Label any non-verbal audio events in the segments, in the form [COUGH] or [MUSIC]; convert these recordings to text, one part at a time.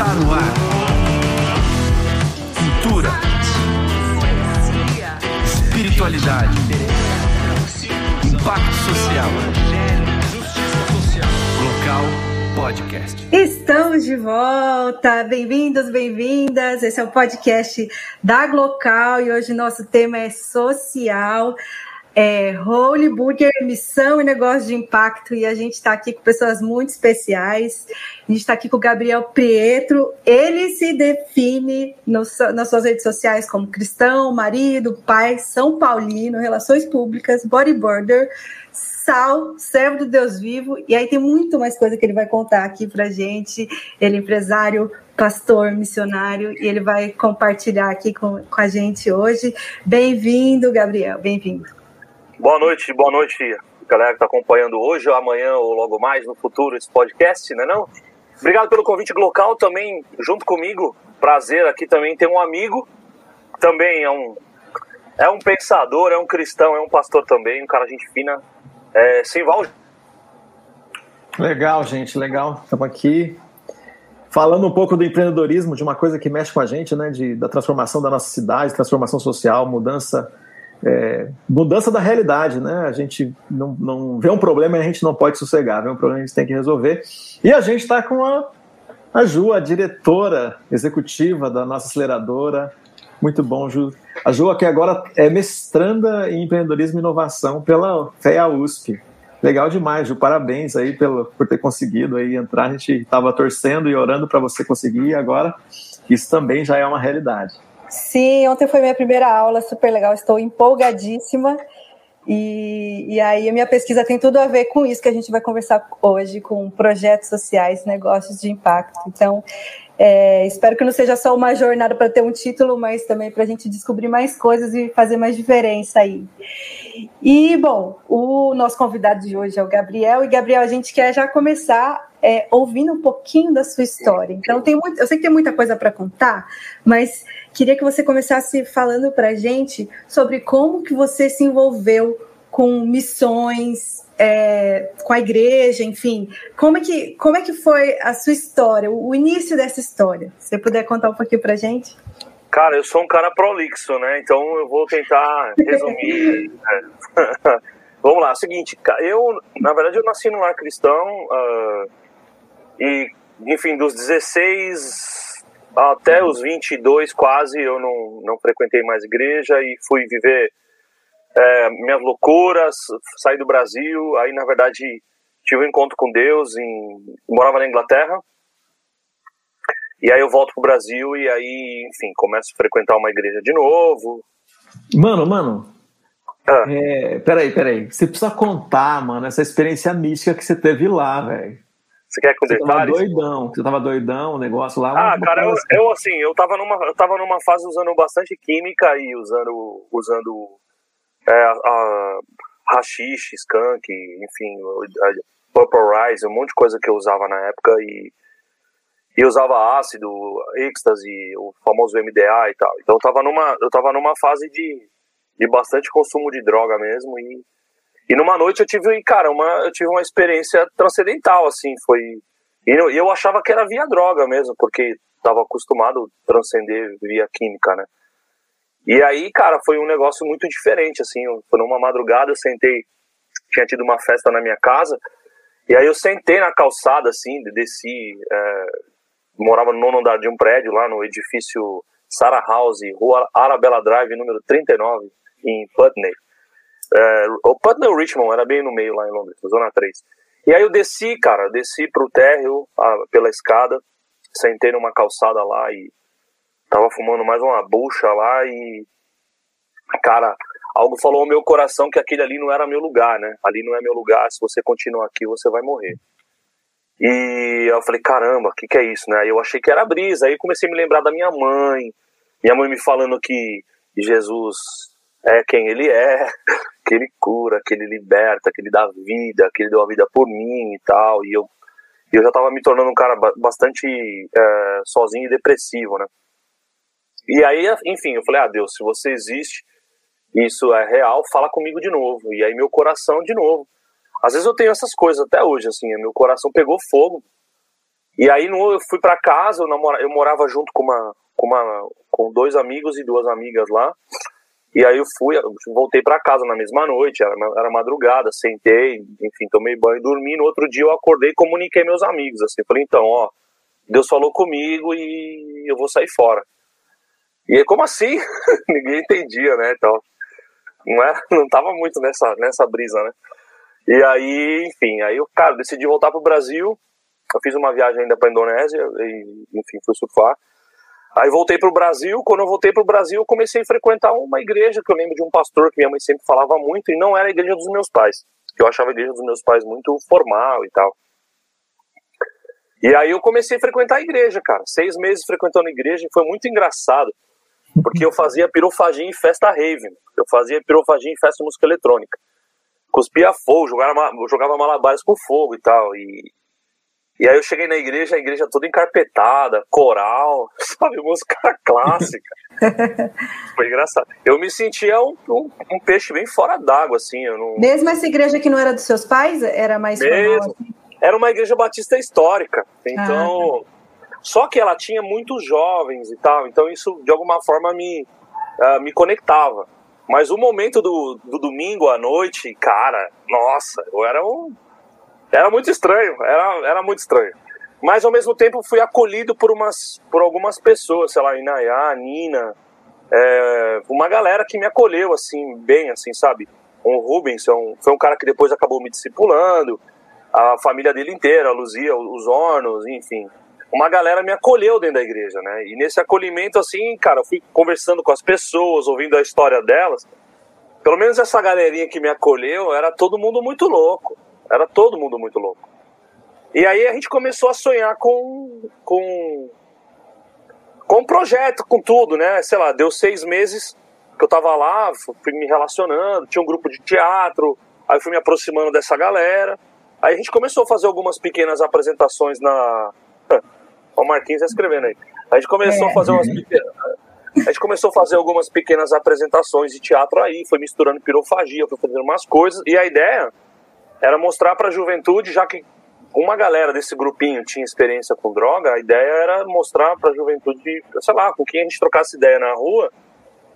Está no ar. Cultura. Espiritualidade. Impacto social. Local Podcast. Estamos de volta, bem-vindos, bem-vindas. Esse é o podcast da Glocal e hoje nosso tema é social é, Burger, missão e negócio de impacto, e a gente está aqui com pessoas muito especiais. A gente está aqui com o Gabriel Pietro. Ele se define nas suas redes sociais como cristão, marido, pai, São Paulino, relações públicas, bodyboarder, sal, servo do Deus vivo. E aí tem muito mais coisa que ele vai contar aqui para gente. Ele é empresário, pastor, missionário, e ele vai compartilhar aqui com, com a gente hoje. Bem-vindo, Gabriel, bem-vindo. Boa noite, boa noite, galera que está acompanhando hoje, ou amanhã, ou logo mais no futuro esse podcast, né não? Obrigado pelo convite local também, junto comigo. Prazer aqui também ter um amigo, também é um é um pensador, é um cristão, é um pastor também, um cara gente fina. É, Simval. Legal, gente, legal. Estamos aqui falando um pouco do empreendedorismo, de uma coisa que mexe com a gente, né? De, da transformação da nossa cidade, transformação social, mudança é, mudança da realidade, né? A gente não, não vê um problema e a gente não pode sossegar, vê um problema a gente tem que resolver. E a gente está com a, a Ju, a diretora executiva da nossa aceleradora. Muito bom, Ju. A Ju aqui agora é mestranda em empreendedorismo e inovação pela FEA USP. Legal demais, Ju. Parabéns aí pelo, por ter conseguido aí entrar. A gente estava torcendo e orando para você conseguir e agora isso também já é uma realidade. Sim, ontem foi minha primeira aula, super legal, estou empolgadíssima. E, e aí a minha pesquisa tem tudo a ver com isso que a gente vai conversar hoje, com projetos sociais, negócios de impacto. Então, é, espero que não seja só uma jornada para ter um título, mas também para a gente descobrir mais coisas e fazer mais diferença aí. E, bom, o nosso convidado de hoje é o Gabriel. E, Gabriel, a gente quer já começar é, ouvindo um pouquinho da sua história. Então, tem muito, eu sei que tem muita coisa para contar, mas queria que você começasse falando para a gente sobre como que você se envolveu com missões, é, com a igreja, enfim. Como é, que, como é que foi a sua história, o, início dessa história? Se você puder contar um pouquinho para gente. Cara, eu sou um cara prolixo, né? Então eu vou tentar resumir. [LAUGHS] Vamos lá, é seguinte, eu, na verdade, eu nasci num lar cristão uh, e, enfim, dos 16 até os 22 quase, eu não, não frequentei mais igreja e fui viver é, minhas loucuras, saí do Brasil, aí, na verdade, tive um encontro com Deus, em, morava na Inglaterra, e aí eu volto pro Brasil e aí, enfim, começo a frequentar uma igreja de novo. Mano, mano. Ah. É, peraí, peraí. Você precisa contar, mano, essa experiência mística que você teve lá, velho. Você quer com você detalhes? Tava doidão, você tava doidão, o negócio lá. Ah, cara, eu, assim. eu, assim, eu tava numa, eu tava numa fase usando bastante química e usando, usando é, a, rachixe, skunk, enfim, Purple um monte de coisa que eu usava na época e e usava ácido, êxtase, o famoso MDA e tal. Então eu tava numa, eu tava numa fase de, de bastante consumo de droga mesmo e, e numa noite eu tive, cara, uma, eu tive uma experiência transcendental, assim, foi... E eu, eu achava que era via droga mesmo, porque tava acostumado a transcender via química, né? E aí, cara, foi um negócio muito diferente, assim, foi numa madrugada, eu sentei, tinha tido uma festa na minha casa, e aí eu sentei na calçada, assim, desci, é, morava no nono andar de um prédio lá no edifício Sarah House, Rua Arabella Drive, número 39, em Putney. É, o Putney Richmond era bem no meio lá em Londres, zona 3. E aí eu desci, cara, desci pro térreo a, pela escada, sentei numa calçada lá e tava fumando mais uma bucha lá e cara, algo falou ao meu coração que aquele ali não era meu lugar, né? Ali não é meu lugar, se você continuar aqui você vai morrer. E eu falei, caramba, o que, que é isso, né? Aí eu achei que era brisa. Aí comecei a me lembrar da minha mãe. Minha mãe me falando que Jesus é quem ele é, [LAUGHS] que ele cura, que ele liberta, que ele dá vida, que ele deu a vida por mim e tal. E eu, eu já tava me tornando um cara bastante é, sozinho e depressivo, né? E aí, enfim, eu falei, ah, Deus, se você existe, isso é real, fala comigo de novo. E aí meu coração de novo às vezes eu tenho essas coisas até hoje, assim, meu coração pegou fogo E aí eu fui para casa, eu, namora, eu morava junto com uma, com uma com dois amigos e duas amigas lá. E aí eu fui, voltei para casa na mesma noite, era, era madrugada, sentei, enfim, tomei banho, dormi. No outro dia eu acordei e comuniquei meus amigos, assim, falei, então, ó, Deus falou comigo e eu vou sair fora. E aí, como assim? [LAUGHS] Ninguém entendia, né, então, não era, não tava muito nessa, nessa brisa, né. E aí, enfim, aí eu, cara, decidi voltar pro Brasil, eu fiz uma viagem ainda pra Indonésia, e, enfim, fui surfar. Aí voltei para o Brasil. Quando eu voltei para o Brasil, eu comecei a frequentar uma igreja que eu lembro de um pastor que minha mãe sempre falava muito, e não era a igreja dos meus pais. Eu achava a igreja dos meus pais muito formal e tal. E aí eu comecei a frequentar a igreja, cara. Seis meses frequentando a igreja e foi muito engraçado. Porque eu fazia pirofagia em festa rave. Eu fazia pirofagia em festa música eletrônica. Cuspia fogo, jogava, jogava malabares com fogo e tal. E, e aí eu cheguei na igreja, a igreja toda encarpetada, coral, [LAUGHS] sabe, música clássica. [LAUGHS] Foi engraçado. Eu me sentia um, um, um peixe bem fora d'água, assim. Eu não... Mesmo essa igreja que não era dos seus pais, era mais Mesmo. Formal, assim? Era uma igreja batista histórica. Então. Ah. Só que ela tinha muitos jovens e tal, então isso de alguma forma me, uh, me conectava. Mas o momento do, do domingo à noite, cara, nossa, eu era um era muito estranho, era, era muito estranho. Mas ao mesmo tempo fui acolhido por, umas, por algumas pessoas, sei lá, Inayá, Nina, é, uma galera que me acolheu, assim, bem, assim, sabe? O Rubens é um, foi um cara que depois acabou me discipulando, a família dele inteira, a Luzia, os Hornos, enfim. Uma galera me acolheu dentro da igreja, né? E nesse acolhimento, assim, cara, eu fui conversando com as pessoas, ouvindo a história delas. Pelo menos essa galerinha que me acolheu, era todo mundo muito louco era todo mundo muito louco. E aí a gente começou a sonhar com, com, com um projeto, com tudo, né? Sei lá, deu seis meses que eu tava lá, fui me relacionando, tinha um grupo de teatro, aí fui me aproximando dessa galera. Aí a gente começou a fazer algumas pequenas apresentações na. [LAUGHS] o Marquinhos tá escrevendo aí. A gente começou é. a fazer umas pequenas. A gente começou a fazer algumas pequenas apresentações de teatro aí, foi misturando pirofagia, foi fazendo umas coisas, e a ideia era mostrar para a juventude, já que uma galera desse grupinho tinha experiência com droga, a ideia era mostrar para a juventude, sei lá, com quem a gente trocasse ideia na rua,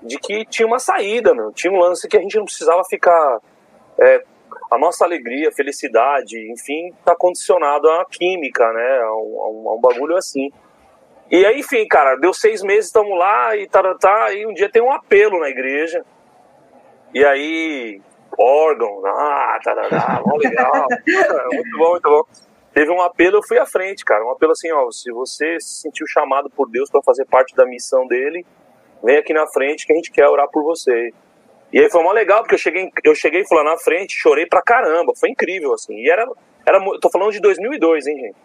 de que tinha uma saída, meu. Tinha um lance que a gente não precisava ficar. É, a nossa alegria, felicidade, enfim, está condicionado à química, né? A um, a um, a um bagulho assim. E aí, enfim, cara, deu seis meses, estamos lá e tá, tá, e um dia tem um apelo na igreja. E aí órgão, ah, tá, tá, tá, legal. [LAUGHS] muito bom, muito bom. Teve um apelo, eu fui à frente, cara. Um apelo assim, ó, se você se sentiu chamado por Deus para fazer parte da missão dele, vem aqui na frente que a gente quer orar por você. E aí foi mó legal, porque eu cheguei, eu cheguei lá na frente, chorei pra caramba, foi incrível, assim. E era, era tô falando de 2002, hein, gente.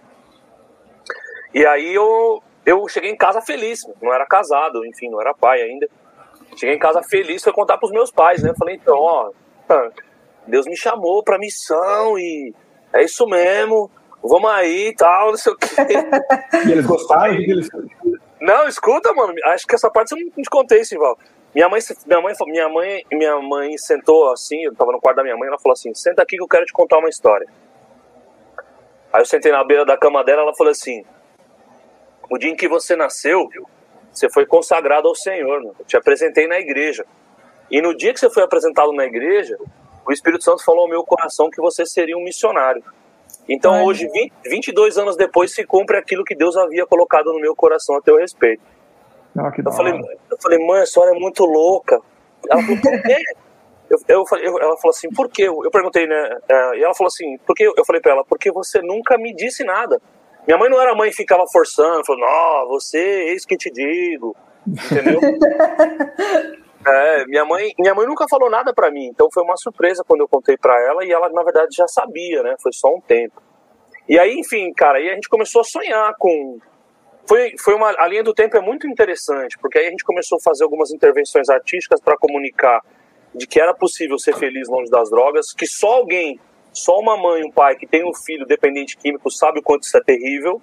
E aí eu, eu cheguei em casa feliz, não era casado, enfim, não era pai ainda. Cheguei em casa feliz, foi contar pros meus pais, né? Falei, então, ó, Deus me chamou pra missão e é isso mesmo, vamos aí e tal, não sei o quê. [LAUGHS] E eles gostaram? Eles... Não, escuta, mano, acho que essa parte eu não te contei, Sival. Minha mãe, minha mãe, minha mãe, minha mãe sentou assim, eu tava no quarto da minha mãe, ela falou assim: "Senta aqui que eu quero te contar uma história". Aí eu sentei na beira da cama dela, ela falou assim: "O dia em que você nasceu, você foi consagrado ao Senhor, eu te apresentei na igreja. E no dia que você foi apresentado na igreja, o Espírito Santo falou ao meu coração que você seria um missionário. Então Ai, hoje, 20, 22 anos depois, se cumpre aquilo que Deus havia colocado no meu coração a teu respeito. Ah, eu, falei, eu falei, mãe, a senhora é muito louca. Ela falou, por quê? Eu, eu, eu, ela falou assim, por quê? Eu perguntei, né? É, e ela falou assim, porque eu falei para ela, porque você nunca me disse nada. Minha mãe não era mãe que ficava forçando, falou, não, você, eis que te digo, entendeu? [LAUGHS] É, minha mãe, minha mãe nunca falou nada para mim, então foi uma surpresa quando eu contei para ela e ela na verdade já sabia, né? Foi só um tempo. E aí, enfim, cara, aí a gente começou a sonhar com foi, foi uma a linha do tempo é muito interessante, porque aí a gente começou a fazer algumas intervenções artísticas para comunicar de que era possível ser feliz longe das drogas, que só alguém, só uma mãe, um pai que tem um filho dependente químico sabe o quanto isso é terrível.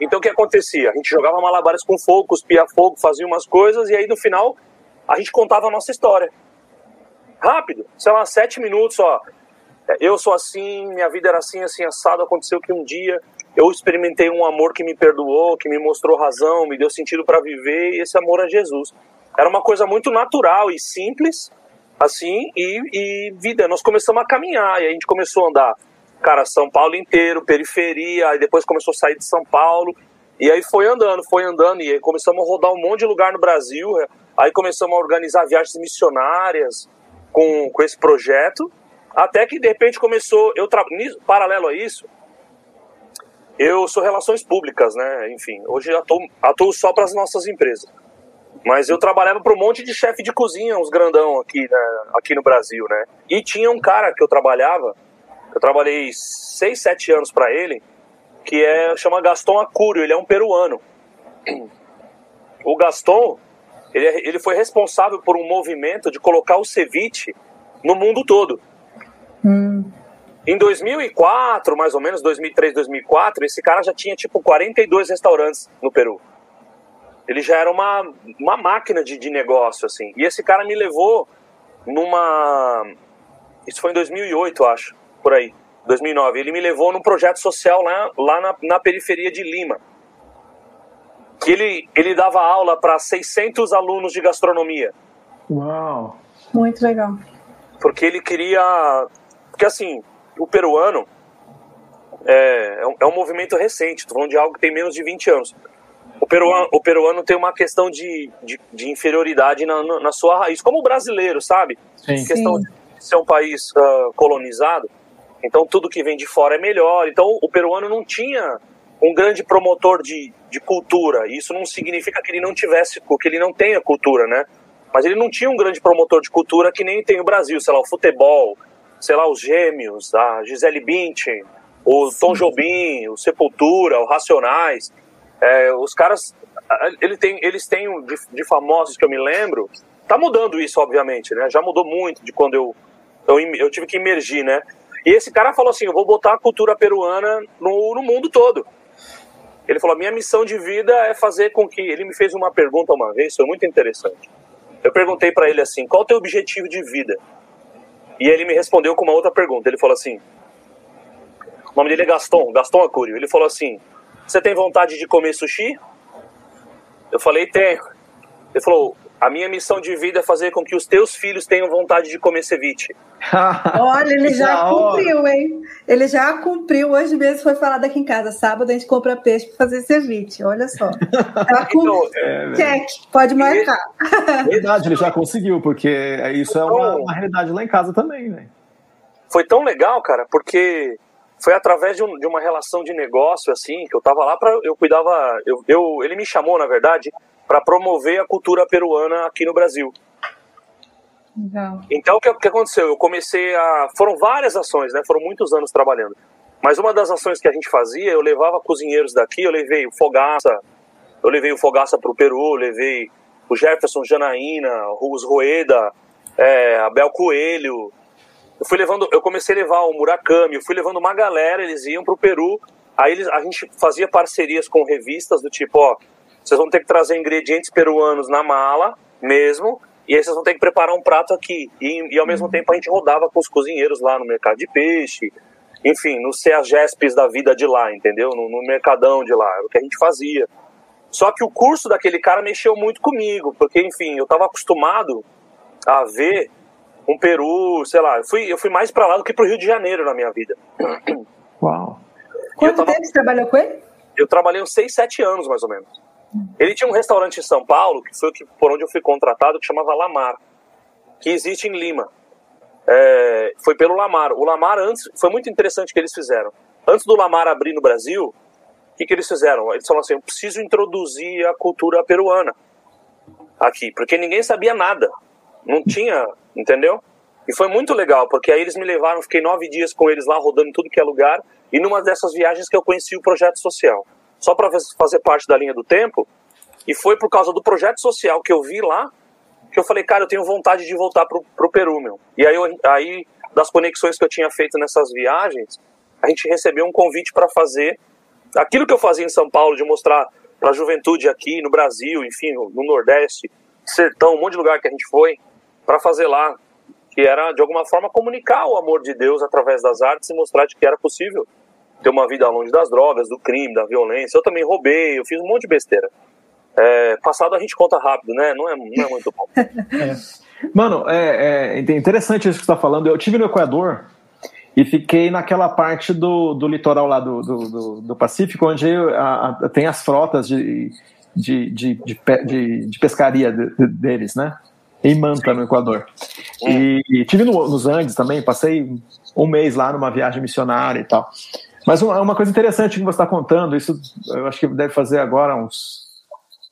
Então o que acontecia? A gente jogava malabares com fogo, cuspia fogo, fazia umas coisas e aí no final a gente contava a nossa história. Rápido, sei lá, sete minutos, ó. Eu sou assim, minha vida era assim, assim, assado. Aconteceu que um dia eu experimentei um amor que me perdoou, que me mostrou razão, me deu sentido para viver, e esse amor é Jesus. Era uma coisa muito natural e simples, assim, e, e vida. Nós começamos a caminhar, e a gente começou a andar, cara, São Paulo inteiro, periferia, aí depois começou a sair de São Paulo, e aí foi andando, foi andando, e aí começamos a rodar um monte de lugar no Brasil, aí começamos a organizar viagens missionárias com, com esse projeto, até que de repente começou, eu tra... paralelo a isso, eu sou relações públicas, né? Enfim, hoje atuo, atuo só para as nossas empresas. Mas eu trabalhava para um monte de chefe de cozinha, uns grandão aqui, né, aqui no Brasil, né? E tinha um cara que eu trabalhava, eu trabalhei seis, sete anos para ele, que é chama Gaston Acúrio, ele é um peruano. O Gaston, ele, é, ele foi responsável por um movimento de colocar o ceviche no mundo todo. Hum. Em 2004, mais ou menos, 2003, 2004, esse cara já tinha tipo 42 restaurantes no Peru. Ele já era uma, uma máquina de, de negócio, assim. E esse cara me levou numa. Isso foi em 2008, acho, por aí. 2009. Ele me levou num projeto social lá, lá na, na periferia de Lima. Que ele, ele dava aula para 600 alunos de gastronomia. Uau! Muito legal. Porque ele queria. Porque assim, o peruano é, é, um, é um movimento recente, estou falando de algo que tem menos de 20 anos. O peruano, o peruano tem uma questão de, de, de inferioridade na, na, sua raiz, como o brasileiro, sabe? Sim. questão Sim. de ser um país uh, colonizado, então tudo que vem de fora é melhor. Então o peruano não tinha um grande promotor de, de cultura. Isso não significa que ele não tivesse, que ele não tenha cultura, né? Mas ele não tinha um grande promotor de cultura que nem tem o Brasil, sei lá, o futebol, sei lá, os Gêmeos, a Gisele Bündchen, o Tom Jobim, o Sepultura, o Racionais. É, os caras, ele tem, eles têm de, de, famosos que eu me lembro. Tá mudando isso, obviamente, né? Já mudou muito de quando eu, eu, eu tive que emergir, né? E esse cara falou assim: eu vou botar a cultura peruana no, no mundo todo. Ele falou: minha missão de vida é fazer com que. Ele me fez uma pergunta uma vez, foi muito interessante. Eu perguntei para ele assim: qual o teu objetivo de vida? E ele me respondeu com uma outra pergunta. Ele falou assim: o nome dele é Gaston, Gaston Acúrio. Ele falou assim: Você tem vontade de comer sushi? Eu falei: Tenho. Ele falou: A minha missão de vida é fazer com que os teus filhos tenham vontade de comer ceviche. [LAUGHS] Olha, ele já cumpriu, hein? Ele já cumpriu. Hoje mesmo foi falado aqui em casa. Sábado a gente compra peixe para fazer ceviche. Olha só. [LAUGHS] Já então, é, Check, pode marcar. Verdade, ele já conseguiu, porque isso é uma, uma realidade lá em casa também, né? Foi tão legal, cara, porque foi através de, um, de, uma relação de negócio assim que eu tava lá para eu cuidava eu, eu, ele me chamou na verdade para promover a cultura peruana aqui no Brasil Legal. Então, o que, que, aconteceu? Eu comecei a. Foram várias ações, né? Foram muitos anos trabalhando. Mas uma das ações que a gente fazia, eu levava cozinheiros daqui, eu levei o Fogaça, eu levei o Fogaça para o Peru, levei o Jefferson Janaína, os Rueda, é, Abel Coelho. Eu fui levando, eu comecei a levar o Murakami, eu fui levando uma galera, eles iam para o Peru. Aí eles, a gente fazia parcerias com revistas do tipo, ó, vocês vão ter que trazer ingredientes peruanos na mala mesmo, e aí vocês vão ter que preparar um prato aqui. E, e ao mesmo uhum. tempo a gente rodava com os cozinheiros lá no mercado de peixe, enfim, no CEAGESPs da vida de lá, entendeu? No, no mercadão de lá, era o que a gente fazia. Só que o curso daquele cara mexeu muito comigo, porque, enfim, eu estava acostumado a ver um Peru, sei lá, eu fui, eu fui mais para lá do que para o Rio de Janeiro na minha vida. Uau! Quanto tava, tempo você trabalhou com ele? Eu trabalhei uns 6, 7 anos, mais ou menos. Ele tinha um restaurante em São Paulo, que foi por onde eu fui contratado, que chamava Lamar, que existe em Lima. É, foi pelo Lamar. O Lamar antes, foi muito interessante o que eles fizeram. Antes do Lamar abrir no Brasil, o que, que eles fizeram? Eles falaram assim: eu preciso introduzir a cultura peruana aqui, porque ninguém sabia nada. Não tinha, entendeu? E foi muito legal, porque aí eles me levaram, fiquei nove dias com eles lá, rodando tudo que é lugar, e numa dessas viagens que eu conheci o projeto social só para fazer parte da linha do tempo. E foi por causa do projeto social que eu vi lá que eu falei, cara, eu tenho vontade de voltar pro, pro Peru, meu. E aí, eu, aí, das conexões que eu tinha feito nessas viagens, a gente recebeu um convite para fazer aquilo que eu fazia em São Paulo, de mostrar para a juventude aqui no Brasil, enfim, no Nordeste, Sertão, um monte de lugar que a gente foi, para fazer lá, que era de alguma forma comunicar o amor de Deus através das artes e mostrar de que era possível ter uma vida longe das drogas, do crime, da violência. Eu também roubei, eu fiz um monte de besteira. É, passado a gente conta rápido, né? Não é, não é muito bom. [LAUGHS] É. Mano, é, é, interessante isso que você está falando. Eu tive no Equador e fiquei naquela parte do, do litoral lá do, do, do Pacífico, onde a, a, tem as frotas de, de, de, de, de pescaria deles, né? Em Manta, no Equador. E, e tive no, nos Andes também, passei um mês lá numa viagem missionária e tal. Mas uma, uma coisa interessante que você está contando, isso eu acho que deve fazer agora uns,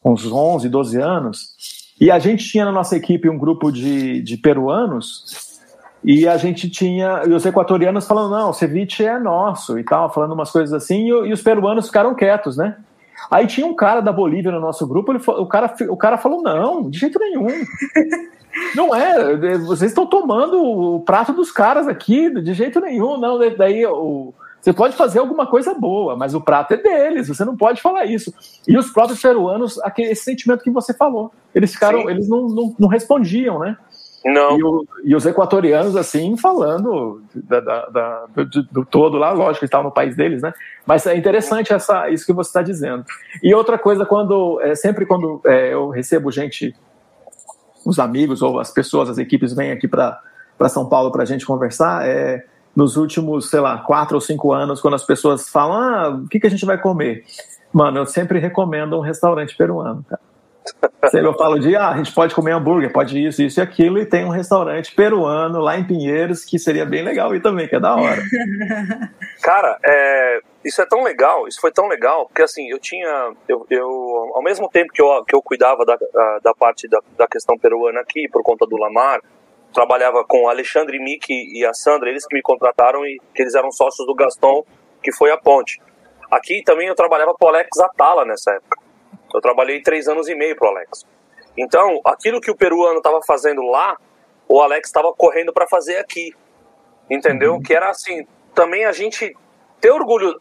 uns 11, 12 anos, e a gente tinha na nossa equipe um grupo de, de peruanos, e a gente tinha, e os equatorianos falando, não, o ceviche é nosso, e tal, falando umas coisas assim, e, e os peruanos ficaram quietos, né? Aí tinha um cara da Bolívia no nosso grupo, ele, o, cara, o cara falou, não, de jeito nenhum. [LAUGHS] Não é, vocês estão tomando o prato dos caras aqui, de jeito nenhum, não. Daí o, você pode fazer alguma coisa boa, mas o prato é deles, você não pode falar isso. E os próprios peruanos, aquele, esse sentimento que você falou, eles ficaram, Sim. eles não, não, não, respondiam, né? Não. E, o, e, os equatorianos, assim, falando da, da, da, do, do, todo lá, lógico, eles estavam no país deles, né? Mas é interessante essa, isso que você está dizendo. E outra coisa, quando é, sempre quando é, eu recebo gente, os amigos ou as pessoas, as equipes vêm aqui para São Paulo para a gente conversar, é nos últimos, sei lá, quatro ou cinco anos, quando as pessoas falam, ah, o que, que a gente vai comer? Mano, eu sempre recomendo um restaurante peruano, cara. [LAUGHS] Sempre eu falo de, ah, a gente pode comer hambúrguer, pode isso, isso e aquilo, e tem um restaurante peruano lá em Pinheiros que seria bem legal ir também, que é da hora. [LAUGHS] Cara, é, isso é tão legal, isso foi tão legal, porque assim, eu tinha, eu, eu ao mesmo tempo que eu, que eu cuidava da, da parte da, da questão peruana aqui, por conta do Lamar, trabalhava com o Alexandre Miki e a Sandra, eles que me contrataram e que eles eram sócios do Gaston, que foi a ponte. Aqui também eu trabalhava para o Alex Atala nessa época. Eu trabalhei três anos e meio para o Alex. Então, aquilo que o peruano estava fazendo lá, o Alex estava correndo para fazer aqui. Entendeu? Uhum. Que era assim, também a gente ter orgulho,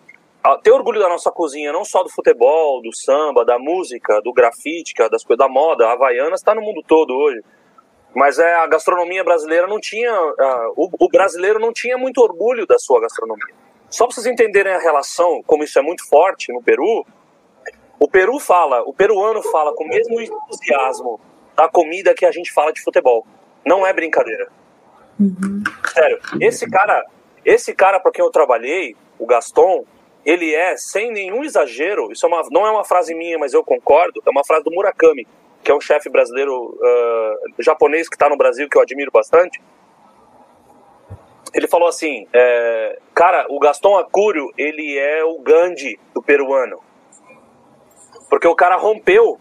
ter orgulho da nossa cozinha, não só do futebol, do samba, da música, do grafite, é das coisas da moda, a Havaianas está no mundo todo hoje. Mas é, a gastronomia brasileira não tinha. Uh, o, o, brasileiro não tinha muito orgulho da sua gastronomia. Só para vocês entenderem a relação, como isso é muito forte no Peru, o Peru fala, o peruano fala com o mesmo entusiasmo da comida que a gente fala de futebol. Não é brincadeira. Uhum. Sério, esse cara, esse cara para quem eu trabalhei, o Gaston, ele é, sem nenhum exagero, isso é uma, não é uma frase minha, mas eu concordo, é uma frase do Murakami que é um chefe brasileiro uh, japonês que está no Brasil, que eu admiro bastante, ele falou assim, é, cara, o Gaston Acúrio, ele é o Gandhi do peruano. Porque o cara rompeu,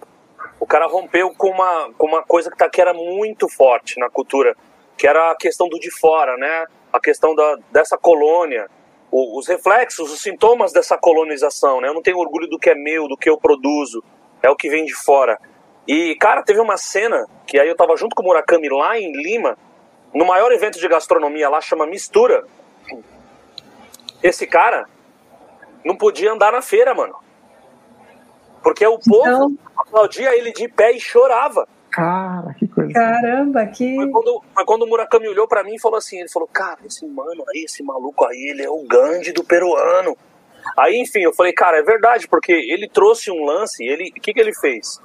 o cara rompeu com uma, com uma coisa que, tá, que era muito forte na cultura, que era a questão do de fora, né? A questão da, dessa colônia, o, os reflexos, os sintomas dessa colonização, né? Eu não tenho orgulho do que é meu, do que eu produzo, é o que vem de fora. E, cara, teve uma cena que aí eu tava junto com o Murakami lá em Lima, no maior evento de gastronomia lá, chama Mistura. Esse cara não podia andar na feira, mano. Porque o povo então... aplaudia ele de pé e chorava. Cara, que coisa. Caramba, que. Foi quando, foi quando o Murakami olhou para mim e falou assim: ele falou, cara, esse mano aí, esse maluco aí, ele é o Gandhi do peruano. Aí, enfim, eu falei, cara, é verdade, porque ele trouxe um lance, ele, o que, que ele fez?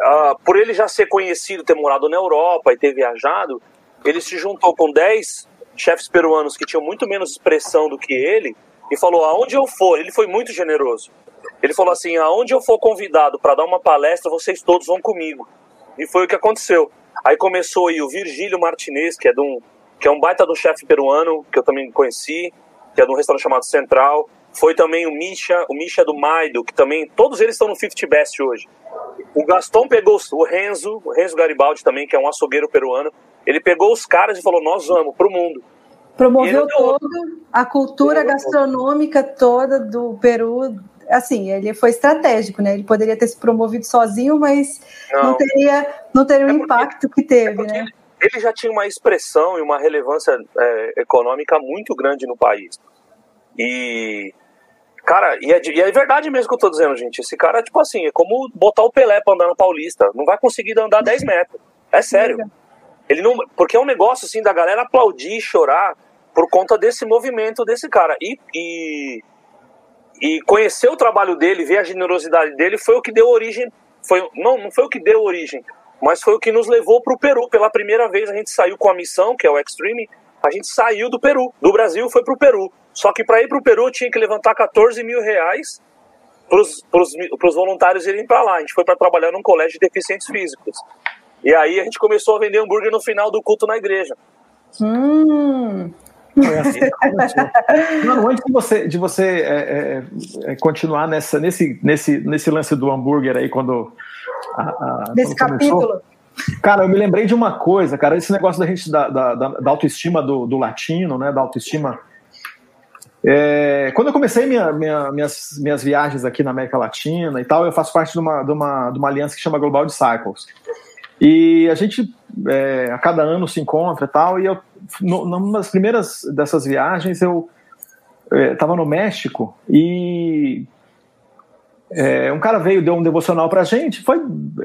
Uh, por ele já ser conhecido, ter morado na Europa e ter viajado, ele se juntou com 10 chefes peruanos que tinham muito menos expressão do que ele e falou: aonde eu for, ele foi muito generoso. Ele falou assim: aonde eu for convidado para dar uma palestra, vocês todos vão comigo. E foi o que aconteceu. Aí começou aí o Virgílio Martinez, que é, de um, que é um baita do chefe peruano, que eu também conheci, que é de um restaurante chamado Central. Foi também o Misha, o Misha do Maido, que também, todos eles estão no 50 Best hoje. O Gaston pegou o Renzo, o Renzo Garibaldi também, que é um açougueiro peruano, ele pegou os caras e falou, nós vamos para o mundo. Promoveu toda a cultura gastronômica toda do Peru, assim, ele foi estratégico, né? Ele poderia ter se promovido sozinho, mas não, não teria, não teria o é impacto que teve, é né? Ele já tinha uma expressão e uma relevância é, econômica muito grande no país. E Cara, e é, e é, verdade mesmo que eu tô dizendo, gente. Esse cara, tipo assim, é como botar o Pelé pra andar na Paulista. Não vai conseguir andar 10 metros. É sério. Ele não, porque é um negócio assim da galera aplaudir e chorar por conta desse movimento desse cara. E, e, e conhecer o trabalho dele, ver a generosidade dele, foi o que deu origem. Foi, não, não foi o que deu origem, mas foi o que nos levou para o Peru. Pela primeira vez a gente saiu com a missão, que é o Extreme, a gente saiu do Peru. Do Brasil foi para o Peru. Só que para ir para o Peru tinha que levantar 14 mil reais para os voluntários irem para lá. A gente foi para trabalhar num colégio de deficientes físicos. E aí a gente começou a vender hambúrguer no final do culto na igreja. Hum. Assim Mano, [LAUGHS] antes de você, de você é, é, é, continuar nessa, nesse, nesse, nesse lance do hambúrguer aí, quando. A, a, Nesse quando capítulo. Começou, cara, eu me lembrei de uma coisa, cara, esse negócio da gente, da, da, da autoestima do, do latino, né, da autoestima. É, quando eu comecei minha, minha, minhas, minhas viagens aqui na América Latina e tal, eu faço parte de uma, de uma, de uma aliança que chama Global Disciples. E a gente é, a cada ano se encontra e tal. E eu, no, numa das primeiras dessas viagens, eu estava é, no México e é, um cara veio, deu um devocional pra gente. Foi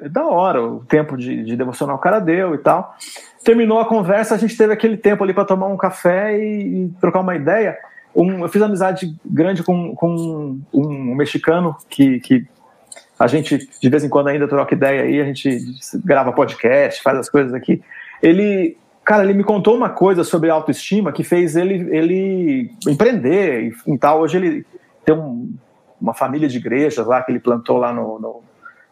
da hora o tempo de, de devocional o cara deu e tal. Terminou a conversa, a gente teve aquele tempo ali para tomar um café e, e trocar uma ideia. Um, eu fiz amizade grande com, com um mexicano que, que a gente, de vez em quando, ainda troca ideia aí, a gente grava podcast, faz as coisas aqui. Ele, cara, ele me contou uma coisa sobre autoestima que fez ele, ele empreender e, e tal. Hoje ele tem um, uma família de igrejas lá que ele plantou lá no, no,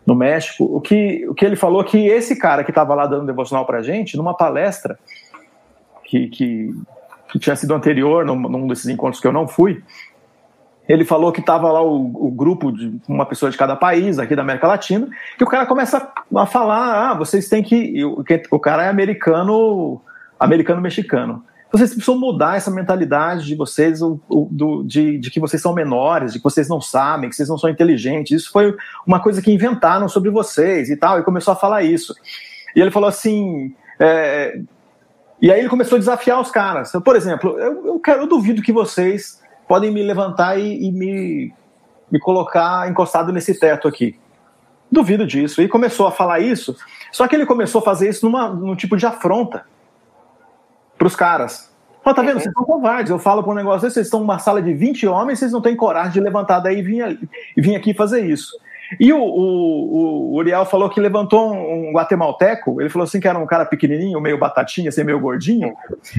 no México. O que, o que ele falou que esse cara que estava lá dando devocional pra gente, numa palestra que, que, que tinha sido anterior, num, num desses encontros que eu não fui, ele falou que estava lá o, o, grupo de uma pessoa de cada país aqui da América Latina, e o cara começa a falar: ah, vocês têm que. O, o cara é americano, americano-mexicano. Vocês precisam mudar essa mentalidade de vocês, o, do, de, de, que vocês são menores, de que vocês não sabem, que vocês não são inteligentes. Isso foi uma coisa que inventaram sobre vocês e tal, e começou a falar isso. E ele falou assim. É, e aí ele começou a desafiar os caras. Por exemplo, eu, eu, quero, eu duvido que vocês podem me levantar e, e me, me colocar encostado nesse teto aqui. Duvido disso. E começou a falar isso, só que ele começou a fazer isso numa, num tipo de afronta para os caras. Oh, tá vendo? Vocês são covardes. Eu falo para um negócio desse, vocês estão numa sala de 20 homens, vocês não têm coragem de levantar daí e vir, e vir aqui fazer isso. E o, o, o Uriel falou que levantou um, guatemalteco, ele falou assim que era um cara pequenininho, meio batatinha, assim, meio gordinho,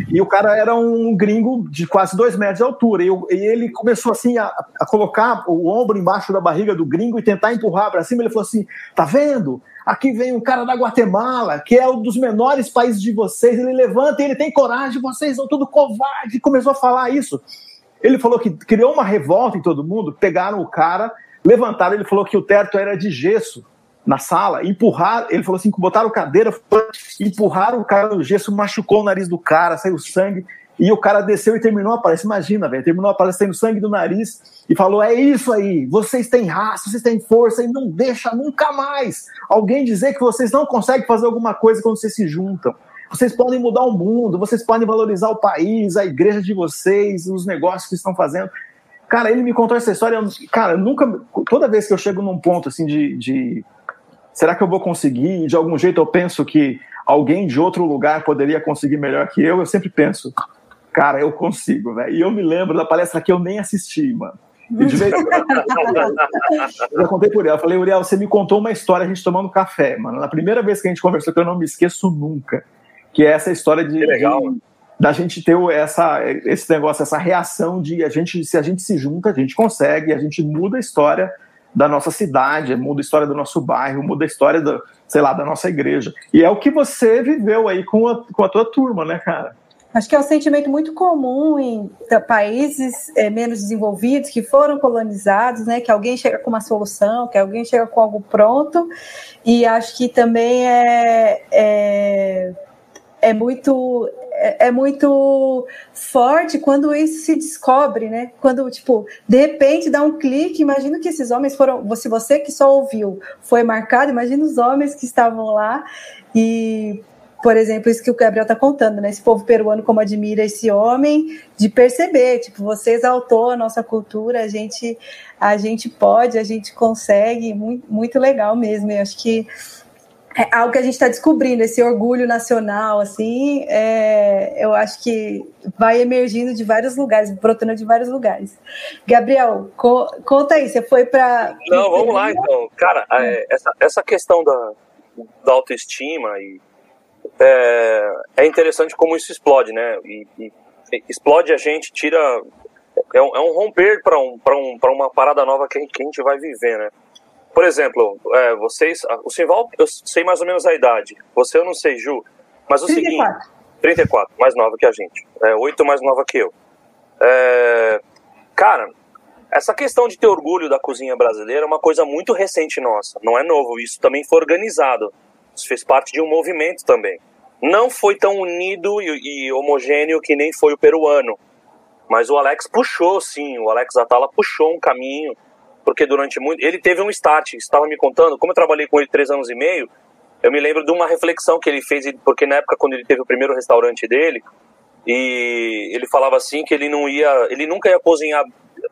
e o cara era um gringo de quase dois metros de altura, e, e ele começou assim a, a, colocar o ombro embaixo da barriga do gringo e tentar empurrar para cima, ele falou assim, tá vendo? Aqui vem um cara da Guatemala, que é um dos menores países de vocês, ele levanta e ele tem coragem, vocês são tudo covarde, começou a falar isso. Ele falou que criou uma revolta em todo mundo, pegaram o cara Levantaram, ele falou que o teto era de gesso na sala, empurraram, ele falou assim, botaram cadeira, empurraram o cara no gesso, machucou o nariz do cara, saiu sangue, e o cara desceu e terminou a palestra, imagina, velho, terminou a palestra tendo sangue do nariz, e falou, é isso aí, vocês têm raça, vocês têm força, e não deixa nunca mais alguém dizer que vocês não conseguem fazer alguma coisa quando vocês se juntam. Vocês podem mudar o mundo, vocês podem valorizar o país, a igreja de vocês, os negócios que estão fazendo. Cara, ele me contou essa história. Cara, nunca. Toda vez que eu chego num ponto assim de, de. Será que eu vou conseguir? De algum jeito eu penso que alguém de outro lugar poderia conseguir melhor que eu. Eu sempre penso, cara, eu consigo, né? E eu me lembro da palestra que eu nem assisti, mano. E de vez [LAUGHS] eu já contei por ela. Eu falei, Uriel, você me contou uma história a gente tomando café, mano. Na primeira vez que a gente conversou, que eu não me esqueço nunca. Que é essa história de. Que legal. De, da gente ter essa, esse negócio, essa reação de a gente, se a gente se junta, a gente consegue, a gente muda a história da nossa cidade, muda a história do nosso bairro, muda a história da, sei lá, da nossa igreja. E é o que você viveu aí com a, com a tua turma, né, cara? Acho que é um sentimento muito comum em países é, menos desenvolvidos que foram colonizados, né? Que alguém chega com uma solução, que alguém chega com algo pronto. E acho que também é, é, é muito é, é, muito forte quando isso se descobre, né? Quando, tipo, de repente dá um clique. Imagina que esses homens foram. Se você que só ouviu foi marcado, imagina os homens que estavam lá e. Por exemplo, isso que o Gabriel está contando, né? Esse povo peruano como admira esse homem, de perceber, tipo, você exaltou a nossa cultura, a gente, a gente pode, a gente consegue, muito, muito legal mesmo. Eu acho que é algo que a gente está descobrindo, esse orgulho nacional, assim, é, eu acho que vai emergindo de vários lugares, brotando de vários lugares. Gabriel, co conta aí, você foi para. Não, vamos lá então. Cara, é, essa, essa questão da, da autoestima e é, é interessante como isso explode, né? E, e explode a gente, tira. É um, é um romper para um, um, uma parada nova que a, gente, que a gente vai viver, né? Por exemplo, é, vocês. O Simval, eu sei mais ou menos a idade. Você eu não sei, Ju. Mas o 34. seguinte. 34, mais nova que a gente. É, 8 mais nova que eu. É, cara, essa questão de ter orgulho da cozinha brasileira é uma coisa muito recente nossa. Não é novo. Isso também foi organizado. Isso fez parte de um movimento também. Não foi tão unido e, e homogêneo que nem foi o peruano. Mas o Alex puxou, sim. O Alex Atala puxou um caminho porque durante muito. Ele teve um start, estava me contando, como eu trabalhei com ele três anos e meio, eu me lembro de uma reflexão que ele fez, porque na época, quando ele teve o primeiro restaurante dele, e ele falava assim que ele não ia, ele nunca ia cozinhar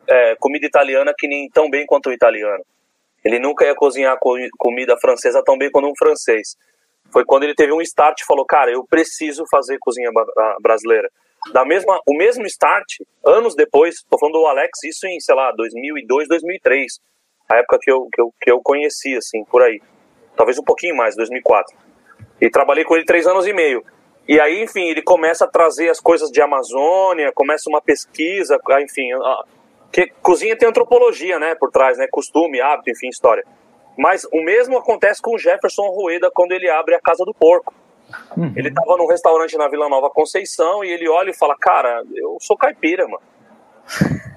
é, comida italiana que nem tão bem quanto o italiano. Ele nunca ia cozinhar comida francesa tão bem quanto um francês. Foi quando ele teve um start e falou, cara, eu preciso fazer cozinha brasileira da mesma, o mesmo start, anos depois, estou falando do Alex, isso em, sei lá, 2002, 2003, a época que eu, que eu, que eu conheci, assim, por aí. Talvez um pouquinho mais, 2004. E trabalhei com ele três anos e meio. E aí, enfim, ele começa a trazer as coisas de Amazônia, começa uma pesquisa, enfim. Que cozinha tem antropologia, né, por trás, né, costume, hábito, enfim, história. Mas o mesmo acontece com o Jefferson Rueda quando ele abre a Casa do Porco. Uhum. Ele tava num restaurante na Vila Nova Conceição e ele olha e fala: Cara, eu sou caipira, mano. [LAUGHS]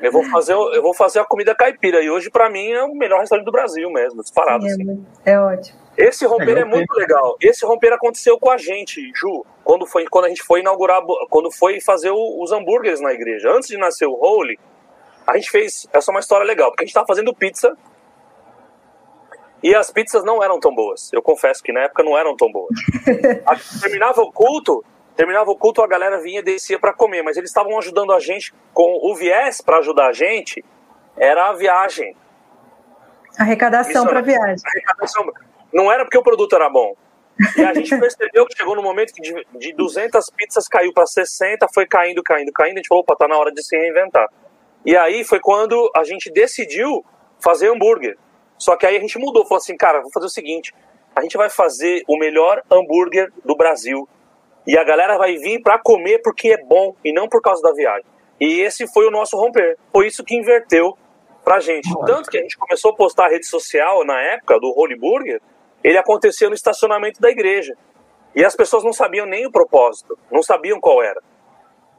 Eu vou fazer, eu vou fazer a comida caipira. E hoje, para mim, é o melhor restaurante do Brasil mesmo, disparado. Sim, assim. é, é ótimo. Esse romper é, é muito legal. Esse romper aconteceu com a gente, Ju, quando, foi, quando a gente foi inaugurar, quando foi fazer o, os hambúrgueres na igreja. Antes de nascer o Holy, a gente fez. Essa é uma história legal, porque a gente tava fazendo pizza e as pizzas não eram tão boas. Eu confesso que na época não eram tão boas. [LAUGHS] terminava o culto, terminava o culto, a galera vinha e descia para comer, mas eles estavam ajudando a gente com o viés para ajudar a gente era a viagem. Arrecadação para viagem. Arrecadação. Não era porque o produto era bom. E a gente percebeu que chegou no momento que de, de 200 pizzas caiu para 60, foi caindo, caindo, caindo. A gente falou, opa, tá na hora de se reinventar. E aí foi quando a gente decidiu fazer hambúrguer. Só que aí a gente mudou, falou assim, cara, vou fazer o seguinte, a gente vai fazer o melhor hambúrguer do Brasil e a galera vai vir para comer porque é bom e não por causa da viagem. E esse foi o nosso romper. Foi isso que inverteu pra gente. Tanto que a gente começou a postar a rede social na época do Holy Burger, ele acontecia no estacionamento da igreja. E as pessoas não sabiam nem o propósito, não sabiam qual era.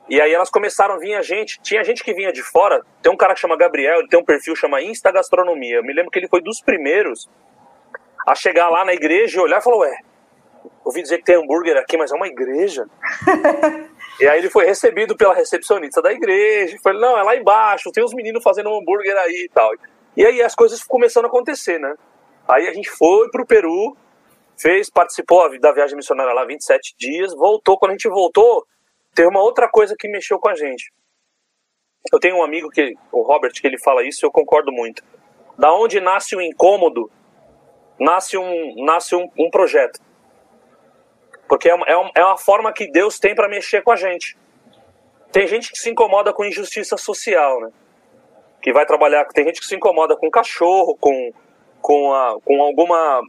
E aí elas começaram a vir a gente. Tinha gente que vinha de fora. Tem um cara que chama Gabriel, ele tem um perfil que chama Insta Gastronomia. Eu me lembro que ele foi dos primeiros a chegar lá na igreja e olhar e falou: Ué, ouvi dizer que tem hambúrguer aqui, mas é uma igreja. [LAUGHS] e aí ele foi recebido pela recepcionista da igreja. Falei: Não, é lá embaixo, tem uns meninos fazendo um hambúrguer aí e tal. E aí as coisas começando a acontecer, né? Aí a gente foi pro Peru, fez, participou da viagem missionária lá 27 dias, voltou. Quando a gente voltou, tem uma outra coisa que mexeu com a gente. Eu tenho um amigo que, o Robert, que ele fala isso, e eu concordo muito. Da onde nasce o incômodo, nasce um, nasce um, um projeto. Porque é uma, é, é uma forma que Deus tem para mexer com a gente. Tem gente que se incomoda com injustiça social, né? Que vai trabalhar. Tem gente que se incomoda com cachorro, com, com, a, com alguma,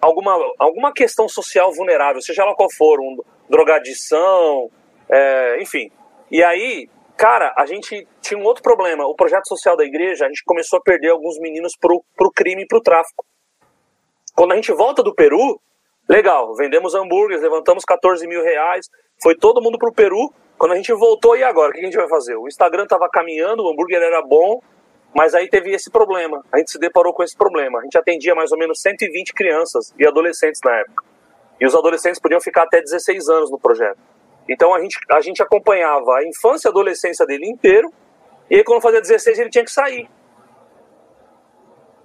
alguma, alguma questão social vulnerável, seja ela qual for, um, drogadição, é, enfim. E aí, cara, a gente tinha um outro problema. O projeto social da igreja, a gente começou a perder alguns meninos pro, pro crime e pro tráfico. Quando a gente volta do Peru, legal, vendemos hambúrgueres, levantamos 14 mil reais, foi todo mundo pro Peru. Quando a gente voltou, e agora? O que a gente vai fazer? O Instagram tava caminhando, o hambúrguer era bom, mas aí teve esse problema. A gente se deparou com esse problema. A gente atendia mais ou menos 120 crianças e adolescentes na época. E os adolescentes podiam ficar até 16 anos no projeto. Então a gente, a gente acompanhava a infância e adolescência dele inteiro, e aí quando fazia 16 ele tinha que sair.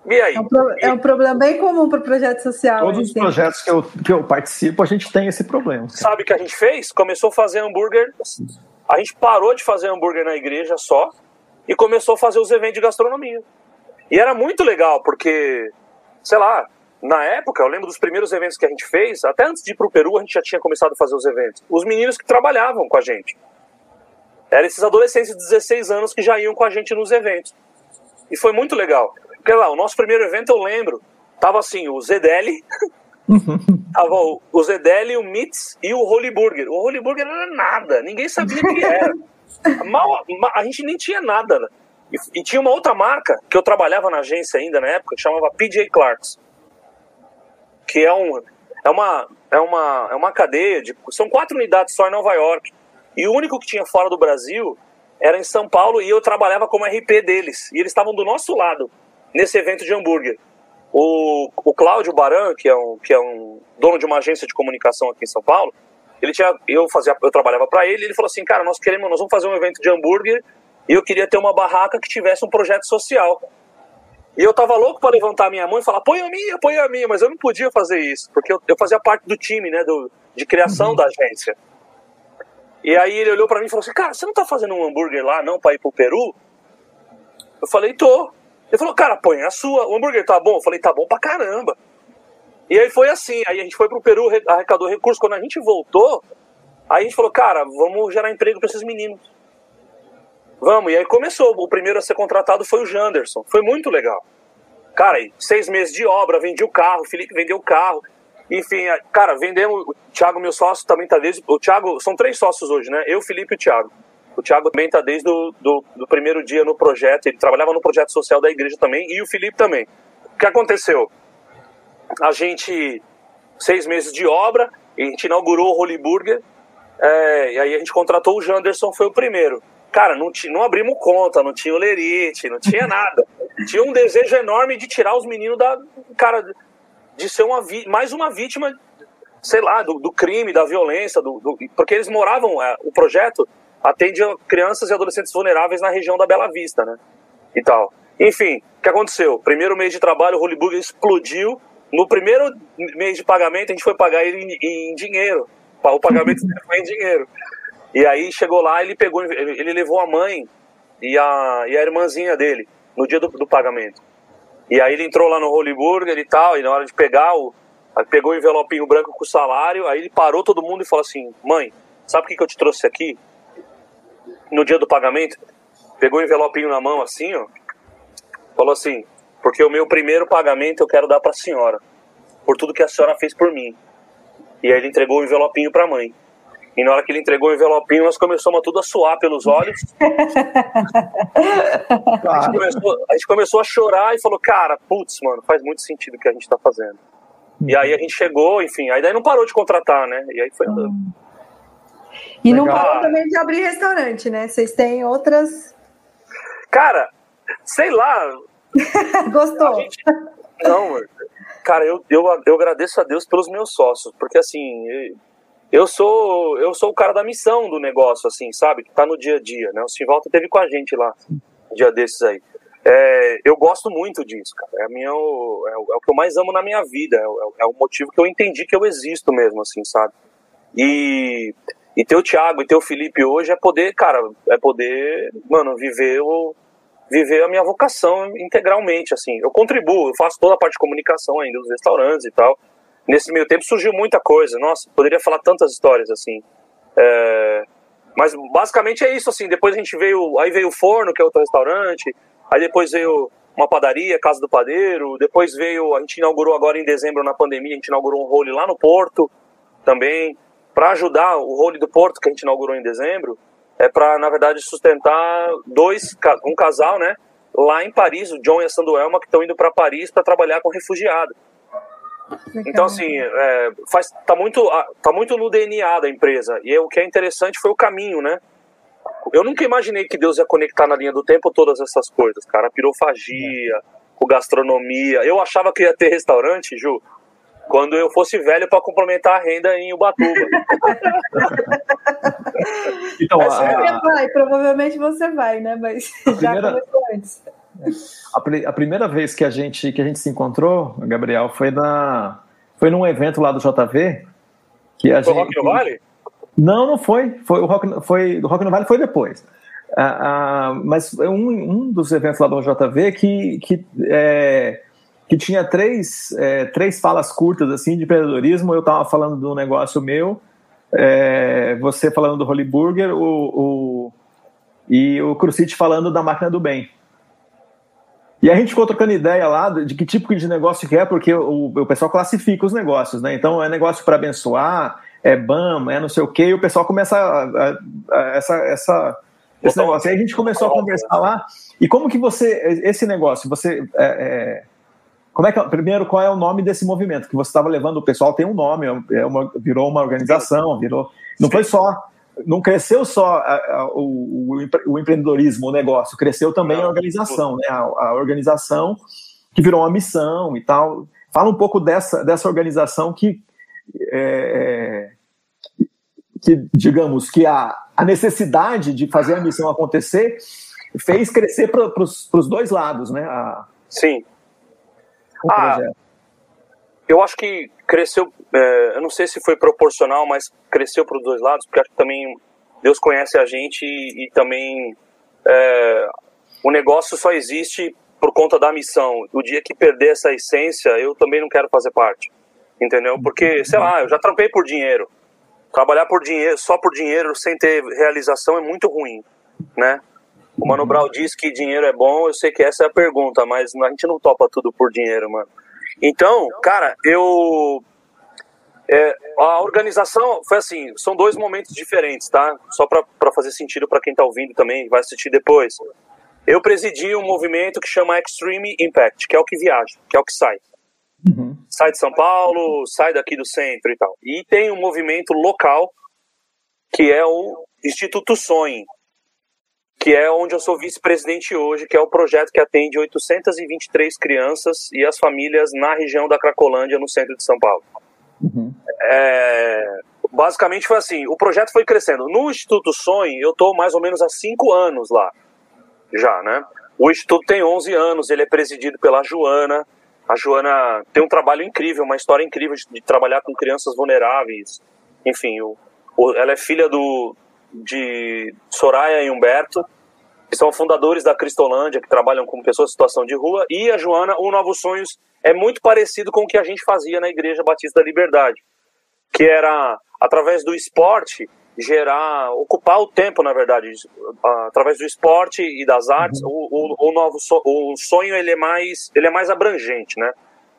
E aí? É um, pro, é um problema bem comum para o projeto social. Todos os projetos que eu, que eu participo, a gente tem esse problema. Sabe o que a gente fez? Começou a fazer hambúrguer. A gente parou de fazer hambúrguer na igreja só e começou a fazer os eventos de gastronomia. E era muito legal, porque, sei lá, na época, eu lembro dos primeiros eventos que a gente fez, até antes de ir pro Peru, a gente já tinha começado a fazer os eventos. Os meninos que trabalhavam com a gente. Eram esses adolescentes de 16 anos que já iam com a gente nos eventos. E foi muito legal. Porque lá, o nosso primeiro evento, eu lembro, tava assim, o Zedeli, [LAUGHS] tava o, o Zedeli, o Mitz e o Holy Burger. O Holy Burger era nada, ninguém sabia o que era. Mal, a gente nem tinha nada. Né? E, e, tinha uma outra marca que eu trabalhava na agência ainda na época, que chamava PJ Clarks. Que é, um, é, uma, é, uma, é uma cadeia de. São quatro unidades só em Nova York. E o único que tinha fora do Brasil era em São Paulo e eu trabalhava como RP deles. E eles estavam do nosso lado, nesse evento de hambúrguer. O, o Cláudio Baran, que é, um, que é um dono de uma agência de comunicação aqui em São Paulo, ele tinha, eu fazia, eu trabalhava para ele, ele falou assim, cara, nós queremos, nós vamos fazer um evento de hambúrguer e eu queria ter uma barraca que tivesse um projeto social. E eu tava louco para levantar a minha mão e falar, põe a minha, põe a minha, mas eu não podia fazer isso, porque eu, eu fazia parte do time, né, do, de criação uhum. da agência. E aí ele olhou para mim e falou assim, cara, você não tá fazendo um hambúrguer lá não para ir pro Peru? Eu falei, tô. Ele falou, cara, põe a sua, o hambúrguer tá bom? Eu falei, tá bom pra caramba. E aí foi assim, aí a gente foi pro Peru, arrecadou recursos. Quando a gente voltou, aí a gente falou, cara, vamos gerar emprego para esses meninos. Vamos, e aí começou. O primeiro a ser contratado foi o Janderson. Foi muito legal. Cara, seis meses de obra, vendi o carro, o Felipe vendeu o carro. Enfim, cara, vendemos. O Thiago, meu sócio, também tá desde. O Thiago, são três sócios hoje, né? Eu, Felipe e o Thiago. O Thiago também tá desde do, do, do primeiro dia no projeto. Ele trabalhava no projeto social da igreja também. E o Felipe também. O que aconteceu? A gente. Seis meses de obra, a gente inaugurou o Holy Burger. É, e aí a gente contratou o Janderson, foi o primeiro. Cara, não, não abrimos conta, não tinha o lerite, não tinha nada. [LAUGHS] tinha um desejo enorme de tirar os meninos da. Cara, de ser uma, mais uma vítima, sei lá, do, do crime, da violência, do, do, porque eles moravam, é, o projeto atende crianças e adolescentes vulneráveis na região da Bela Vista, né? E tal. Enfim, o que aconteceu? Primeiro mês de trabalho, o Burger explodiu. No primeiro mês de pagamento, a gente foi pagar ele em, em dinheiro. O pagamento [LAUGHS] foi em dinheiro. E aí chegou lá, ele pegou, ele levou a mãe e a, e a irmãzinha dele no dia do, do pagamento. E aí ele entrou lá no Holy Burger e tal, e na hora de pegar o. Pegou o envelopinho branco com o salário, aí ele parou todo mundo e falou assim: Mãe, sabe o que, que eu te trouxe aqui? No dia do pagamento, pegou o envelopinho na mão assim, ó. Falou assim: Porque o meu primeiro pagamento eu quero dar para a senhora, por tudo que a senhora fez por mim. E aí ele entregou o envelopinho para a mãe. E na hora que ele entregou o envelopinho, nós começamos tudo a suar pelos olhos. a, gente começou, a, gente começou, a chorar e falou, cara, putz, mano, faz muito sentido o que a gente tá fazendo. E aí a gente chegou, enfim, aí daí não parou de contratar, né? E aí foi andando. Hum. E Legal. não parou também de abrir restaurante, né? Vocês têm outras. Cara, sei lá. [LAUGHS] Gostou? Gente... Não, cara, eu, eu, eu agradeço a Deus pelos meus sócios, porque assim, eu sou eu sou o cara da missão do negócio, assim, sabe? Que tá no dia a dia, né? O Simvalta teve com a gente lá, um dia desses aí. É, eu gosto muito disso, cara. É, a minha, é, o, é, o, que eu mais amo na minha vida. É o, é o motivo que eu entendi que eu existo mesmo, assim, sabe? E, e ter o Thiago e ter o Felipe hoje é poder, cara, é poder, mano, viver o, viver a minha vocação integralmente, assim. Eu contribuo, eu faço toda a parte de comunicação ainda, dos restaurantes e tal nesse meio tempo surgiu muita coisa. Nossa, poderia falar tantas histórias assim. É, mas basicamente é isso assim. Depois a gente veio, aí veio o forno, que é outro restaurante. Aí depois veio uma padaria, Casa do Padeiro. Depois veio, a gente inaugurou agora em dezembro na pandemia, a gente inaugurou um role lá no Porto também para ajudar o role do Porto que a gente inaugurou em dezembro. É para na verdade sustentar dois, um casal, né? Lá em Paris, o John e a Sanduelma, que estão indo para Paris para trabalhar com refugiado. Então, assim, é, faz, tá, muito, tá muito no DNA da empresa. E o que é interessante foi o caminho, né? Eu nunca imaginei que Deus ia conectar na linha do tempo todas essas coisas, cara. A pirofagia, é. com gastronomia. Eu achava que ia ter restaurante, Ju, quando eu fosse velho para complementar a renda em Ubatuba. então, a... Você vai, provavelmente você vai, né? Mas já começou antes. A, a, primeira vez que a gente que a gente se encontrou, Gabriel, foi na foi num evento lá do JV que a foi gente. Rock no Vale? Não, não foi. Foi o Rock, foi o Rock no Vale foi depois. Ah, ah, mas um, um dos eventos lá do JV que, que é, que tinha três, é, três falas curtas assim de empreendedorismo. Eu estava falando do negócio meu, é, você falando do Holy Burger, o, o, e o Crucite falando da máquina do bem. E a gente ficou trocando ideia lá de que tipo de negócio que é, porque o, o pessoal classifica os negócios, né? Então é negócio para abençoar, é BAM, é não sei o quê, e o pessoal começa a, a, a, essa, essa, esse negócio. Aí a gente começou a conversar lá. E como que você, esse negócio, você. É, é, como é que, primeiro, qual é o nome desse movimento que você estava levando? O pessoal tem um nome, é uma, virou uma organização, virou. Não foi só não cresceu só a, a, o, o, empreendedorismo, o negócio, cresceu também a organização, né? A, a, organização que virou uma missão e tal. Fala um pouco dessa, dessa organização que, é, que digamos, que a, a necessidade de fazer a missão acontecer fez crescer para os dois lados, né? A, Sim. Ah, eu acho que cresceu, é, eu não sei se foi proporcional, mas cresceu para os dois lados, porque acho que também Deus conhece a gente e, e também é, o negócio só existe por conta da missão. O dia que perder essa essência, eu também não quero fazer parte, entendeu? Porque, sei lá, eu já trampei por dinheiro. Trabalhar por dinheiro, só por dinheiro, sem ter realização é muito ruim, né? O Mano Brown diz que dinheiro é bom, eu sei que essa é a pergunta, mas a gente não topa tudo por dinheiro, mano. Então, cara, eu. É, a organização foi assim: são dois momentos diferentes, tá? Só para fazer sentido para quem tá ouvindo também, vai assistir depois. Eu presidi um movimento que chama Extreme Impact, que é o que viaja, que é o que sai. Uhum. Sai de São Paulo, sai daqui do centro e tal. E tem um movimento local que é o Instituto Sonhe, que é onde eu sou vice-presidente hoje, que é o projeto que atende 823 crianças e as famílias na região da Cracolândia, no centro de São Paulo. Uhum. É, basicamente foi assim, o projeto foi crescendo. No Instituto Sonho, eu estou mais ou menos há cinco anos lá, já, né? O Instituto tem 11 anos, ele é presidido pela Joana. A Joana tem um trabalho incrível, uma história incrível de, de trabalhar com crianças vulneráveis. Enfim, o, o, ela é filha do, de Soraya e Humberto, que são fundadores da Cristolândia, que trabalham com pessoas em situação de rua, e a Joana, o Novos Sonhos, é muito parecido com o que a gente fazia na Igreja Batista da Liberdade, que era, através do esporte, gerar, ocupar o tempo, na verdade, através do esporte e das artes, uhum. o, o, o, novo o sonho ele é mais ele é mais abrangente, né?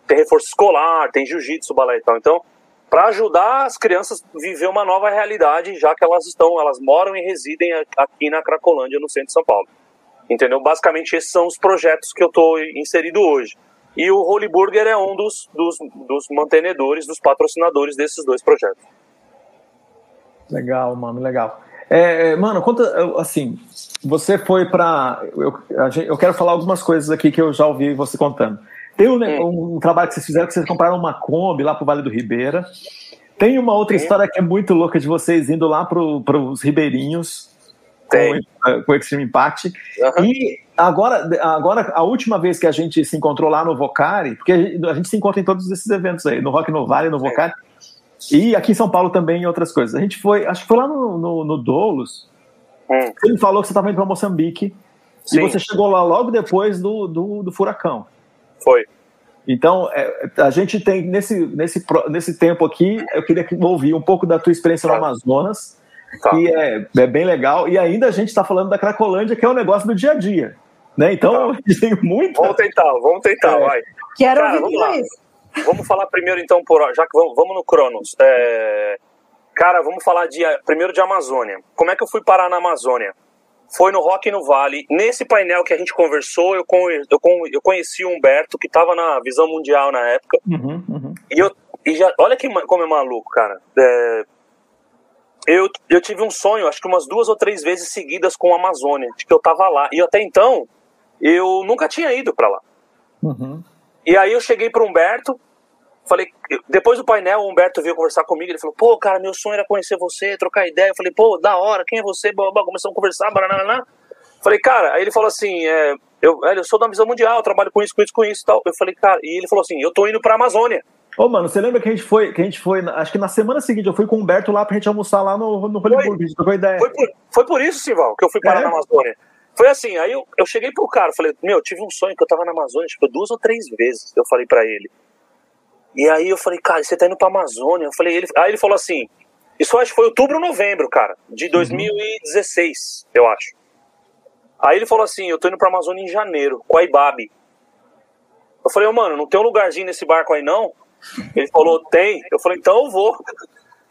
Tem reforço escolar, tem jiu-jitsu, balé e tal. Então, para ajudar as crianças a viver uma nova realidade, já que elas estão, elas moram e residem aqui na Cracolândia, no centro de São Paulo. Entendeu? Basicamente, esses são os projetos que eu estou inserido hoje. E o Holy Burger é um dos, dos, dos mantenedores, dos patrocinadores desses dois projetos. Legal, mano, legal. É, mano, conta, assim, você foi para. Eu, eu quero falar algumas coisas aqui que eu já ouvi você contando. Tem um, hum. um, trabalho que vocês fizeram que vocês compraram uma Kombi lá pro Vale do Ribeira. Tem uma outra Sim. história que é muito louca de vocês indo lá para os ribeirinhos Tem. com, com Extreme Impact. Uhum. E agora, agora, a última vez que a gente se encontrou lá no Vocari, porque a gente, a gente se encontra em todos esses eventos aí, no Rock no Vale, no Vocari, e aqui em São Paulo também em outras coisas. A gente foi, acho que foi lá no, no, no Doulos. Hum. Ele falou que você estava indo para Moçambique Sim. e você chegou lá logo depois do, do, do furacão. Foi. Então, é, a gente tem, nesse, nesse, nesse tempo aqui, eu queria ouvir um pouco da tua experiência tá. no Amazonas, tá. que é, é bem legal, e ainda a gente está falando da Cracolândia, que é um negócio do dia a dia. Né? Então, tá. gente [LAUGHS] tem muito. Vamos tentar, vamos tentar, é. vai. Quero Cara, ouvir vamos isso. Vamos falar primeiro, então, por, já que vamos, vamos no Cronos. É, cara, vamos falar de, primeiro de Amazônia. Como é que eu fui parar na Amazônia? foi no Rock no Vale. Nesse painel que a gente conversou, eu, eu, eu conheci o Humberto, que estava na Visão Mundial na época. Uhum, uhum. E eu e já, olha que, como é maluco, cara. É, eu, eu tive um sonho, acho que umas duas ou três vezes seguidas com a Amazônia, de que eu tava lá. E até então, eu nunca tinha ido para lá. Uhum. E aí eu cheguei pro Humberto, falei, depois do painel, o Humberto veio conversar comigo, ele falou, pô, cara, meu sonho era conhecer você, trocar ideia. Eu falei, pô, da hora, quem é você? Começamos a conversar, banana. Falei, cara, aí ele falou assim, é, eu, eu sou da Visão Mundial, trabalho com isso, com isso, com isso e tal. Eu falei, cara, e ele falou assim, eu tô indo pra Amazônia. Ô, mano, você lembra que a gente foi, que a gente foi, acho que na semana seguinte eu fui com o Humberto lá pra gente almoçar lá no, no Hollywood, trocou ideia. Foi por, foi por isso, Sival, que eu fui parar é? na Amazônia. Foi assim, aí eu, eu cheguei pro cara, falei, meu, eu tive um sonho que eu tava na Amazônia, tipo, duas ou três vezes, eu falei para ele. E aí eu falei, cara, você tá indo pra Amazônia? Eu falei, ele, aí ele falou assim, isso acho que foi outubro ou novembro, cara, de 2016, uhum. eu acho. Aí ele falou assim, eu tô indo pra Amazônia em janeiro, com a Ibabe. Eu falei, oh, mano, não tem um lugarzinho nesse barco aí não? Ele falou, tem. Eu falei, então eu vou.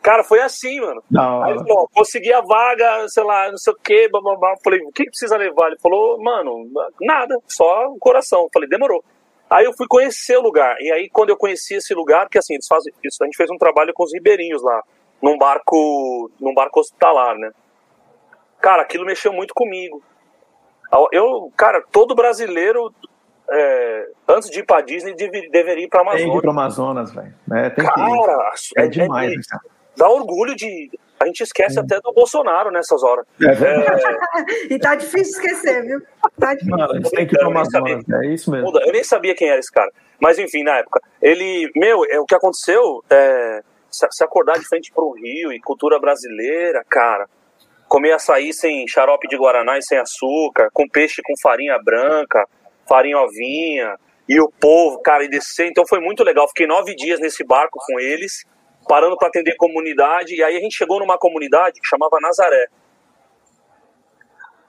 Cara, foi assim, mano. Não. Aí ele falou, consegui a vaga, sei lá, não sei o quê, bababá. Falei, o que precisa levar? Ele falou, mano, nada, só o coração. Falei, demorou. Aí eu fui conhecer o lugar. E aí, quando eu conheci esse lugar, porque assim, eles fazem isso, a gente fez um trabalho com os ribeirinhos lá, num barco, num barco hospitalar, né? Cara, aquilo mexeu muito comigo. Eu, cara, todo brasileiro é, antes de ir pra Disney, deve, deveria ir pra Amazonas. Tem que ir pro Amazonas, velho. É, cara, é, é demais. É, dá orgulho de. A gente esquece Sim. até do Bolsonaro nessas horas. É, é... [LAUGHS] e tá difícil esquecer, viu? Tá difícil. Mano, tem que pro Amazonas, é isso mesmo. Eu nem sabia quem era esse cara. Mas enfim, na época. Ele, meu, é, o que aconteceu é. Se acordar de frente pro Rio e cultura brasileira, cara. Comer açaí sem xarope de Guaraná e sem açúcar, com peixe com farinha branca, farinha ovinha, e o povo, cara, e descer. Então foi muito legal. Fiquei nove dias nesse barco com eles, parando para atender comunidade. E aí a gente chegou numa comunidade que chamava Nazaré.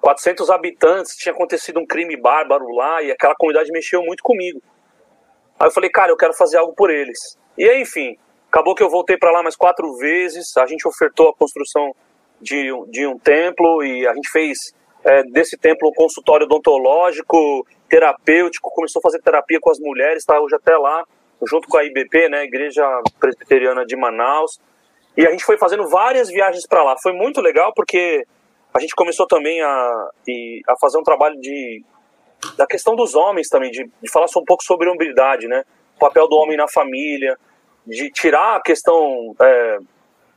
400 habitantes, tinha acontecido um crime bárbaro lá e aquela comunidade mexeu muito comigo. Aí eu falei, cara, eu quero fazer algo por eles. E aí, enfim, acabou que eu voltei para lá mais quatro vezes. A gente ofertou a construção de, de um templo e a gente fez é, desse templo um consultório odontológico, terapêutico, começou a fazer terapia com as mulheres, está hoje até lá, junto com a IBP, né, Igreja Presbiteriana de Manaus. E a gente foi fazendo várias viagens para lá. Foi muito legal porque a gente começou também a, a fazer um trabalho de da questão dos homens também, de, de falar um pouco sobre hombridade, né? O papel do homem na família, de tirar a questão é,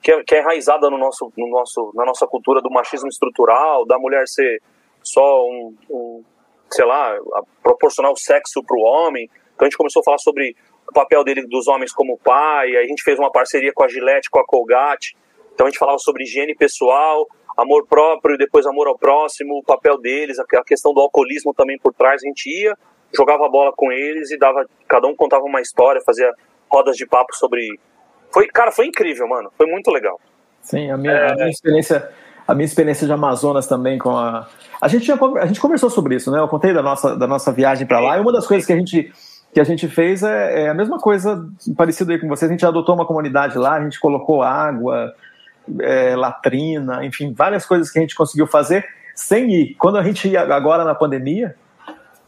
que, é, que é enraizada no nosso, no nosso, na nossa cultura do machismo estrutural, da mulher ser só um, um sei lá, proporcionar o sexo para o homem. Então a gente começou a falar sobre o papel dele dos homens como pai, a gente fez uma parceria com a Gillette, com a Colgate. Então a gente falava sobre higiene pessoal, amor próprio, depois amor ao próximo, o papel deles, a questão do alcoolismo também por trás. A gente ia, jogava bola com eles e dava, cada um contava uma história, fazia rodas de papo sobre. Foi, cara, foi incrível, mano. Foi muito legal. Sim, a minha, é... a minha experiência a minha experiência de Amazonas também com a. A gente, tinha, a gente conversou sobre isso, né? Eu contei da nossa, da nossa viagem para lá, e uma das coisas que a gente, que a gente fez é, é a mesma coisa, parecido aí com vocês. A gente adotou uma comunidade lá, a gente colocou água, é, latrina, enfim, várias coisas que a gente conseguiu fazer sem ir. Quando a gente ia agora na pandemia,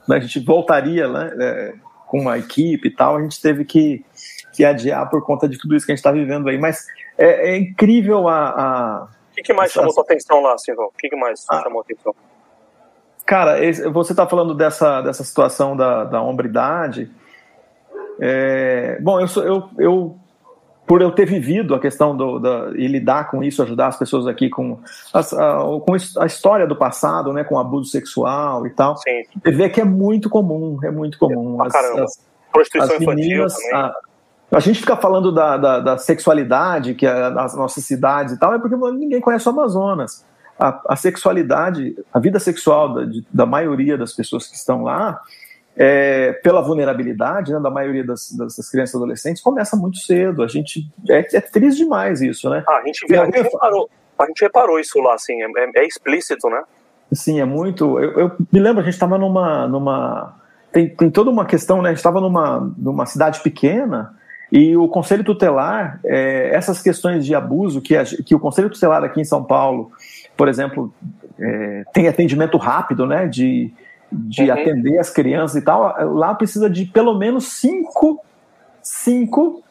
né, a gente voltaria né, é, com uma equipe e tal, a gente teve que, que adiar por conta de tudo isso que a gente está vivendo aí. Mas é, é incrível a, a que, que mais chamou sua atenção lá, Silvão? O que, que mais ah. chamou atenção? Cara, você está falando dessa, dessa situação da, da hombridade. É, bom, eu, sou, eu, eu, por eu ter vivido a questão do, da, e lidar com isso, ajudar as pessoas aqui com a, a, com a história do passado, né, com abuso sexual e tal, Sim. ver que é muito comum, é muito comum. As, as, Prostituição as meninas, infantil também. A, a gente fica falando da, da, da sexualidade, que é nas nossas cidades e tal, é porque ninguém conhece o Amazonas. A, a sexualidade, a vida sexual da, de, da maioria das pessoas que estão lá, é, pela vulnerabilidade né, da maioria das, das, crianças e adolescentes, começa muito cedo. A gente é, é triste demais isso, né? Ah, a, gente, a, gente reparou, a gente reparou isso lá, assim, é, é, é explícito, né? Sim, é muito. Eu, eu me lembro, a gente estava numa, numa tem, tem toda uma questão, né? A gente estava numa, numa cidade pequena e o Conselho Tutelar, é, essas questões de abuso, que, a, que o Conselho Tutelar aqui em São Paulo, por exemplo, é, tem atendimento rápido, né, de, de uhum. atender as crianças e tal, lá precisa de pelo menos cinco, cinco,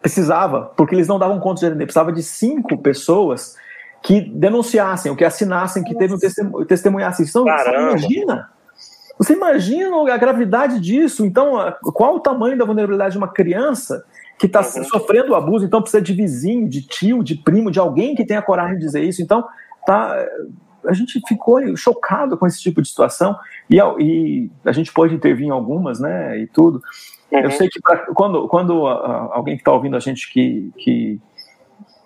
precisava, porque eles não davam conta de atender, precisava de cinco pessoas que denunciassem, ou que assinassem, que teve um testemunhassem. Então, você imagina, você imagina a gravidade disso? Então, qual o tamanho da vulnerabilidade de uma criança que está uhum. sofrendo abuso, então precisa de vizinho, de tio, de primo, de alguém que tenha coragem de dizer isso. Então, tá, a gente ficou chocado com esse tipo de situação e, e a gente pode intervir em algumas, né, e tudo. Uhum. Eu sei que pra, quando, quando alguém que está ouvindo a gente que, que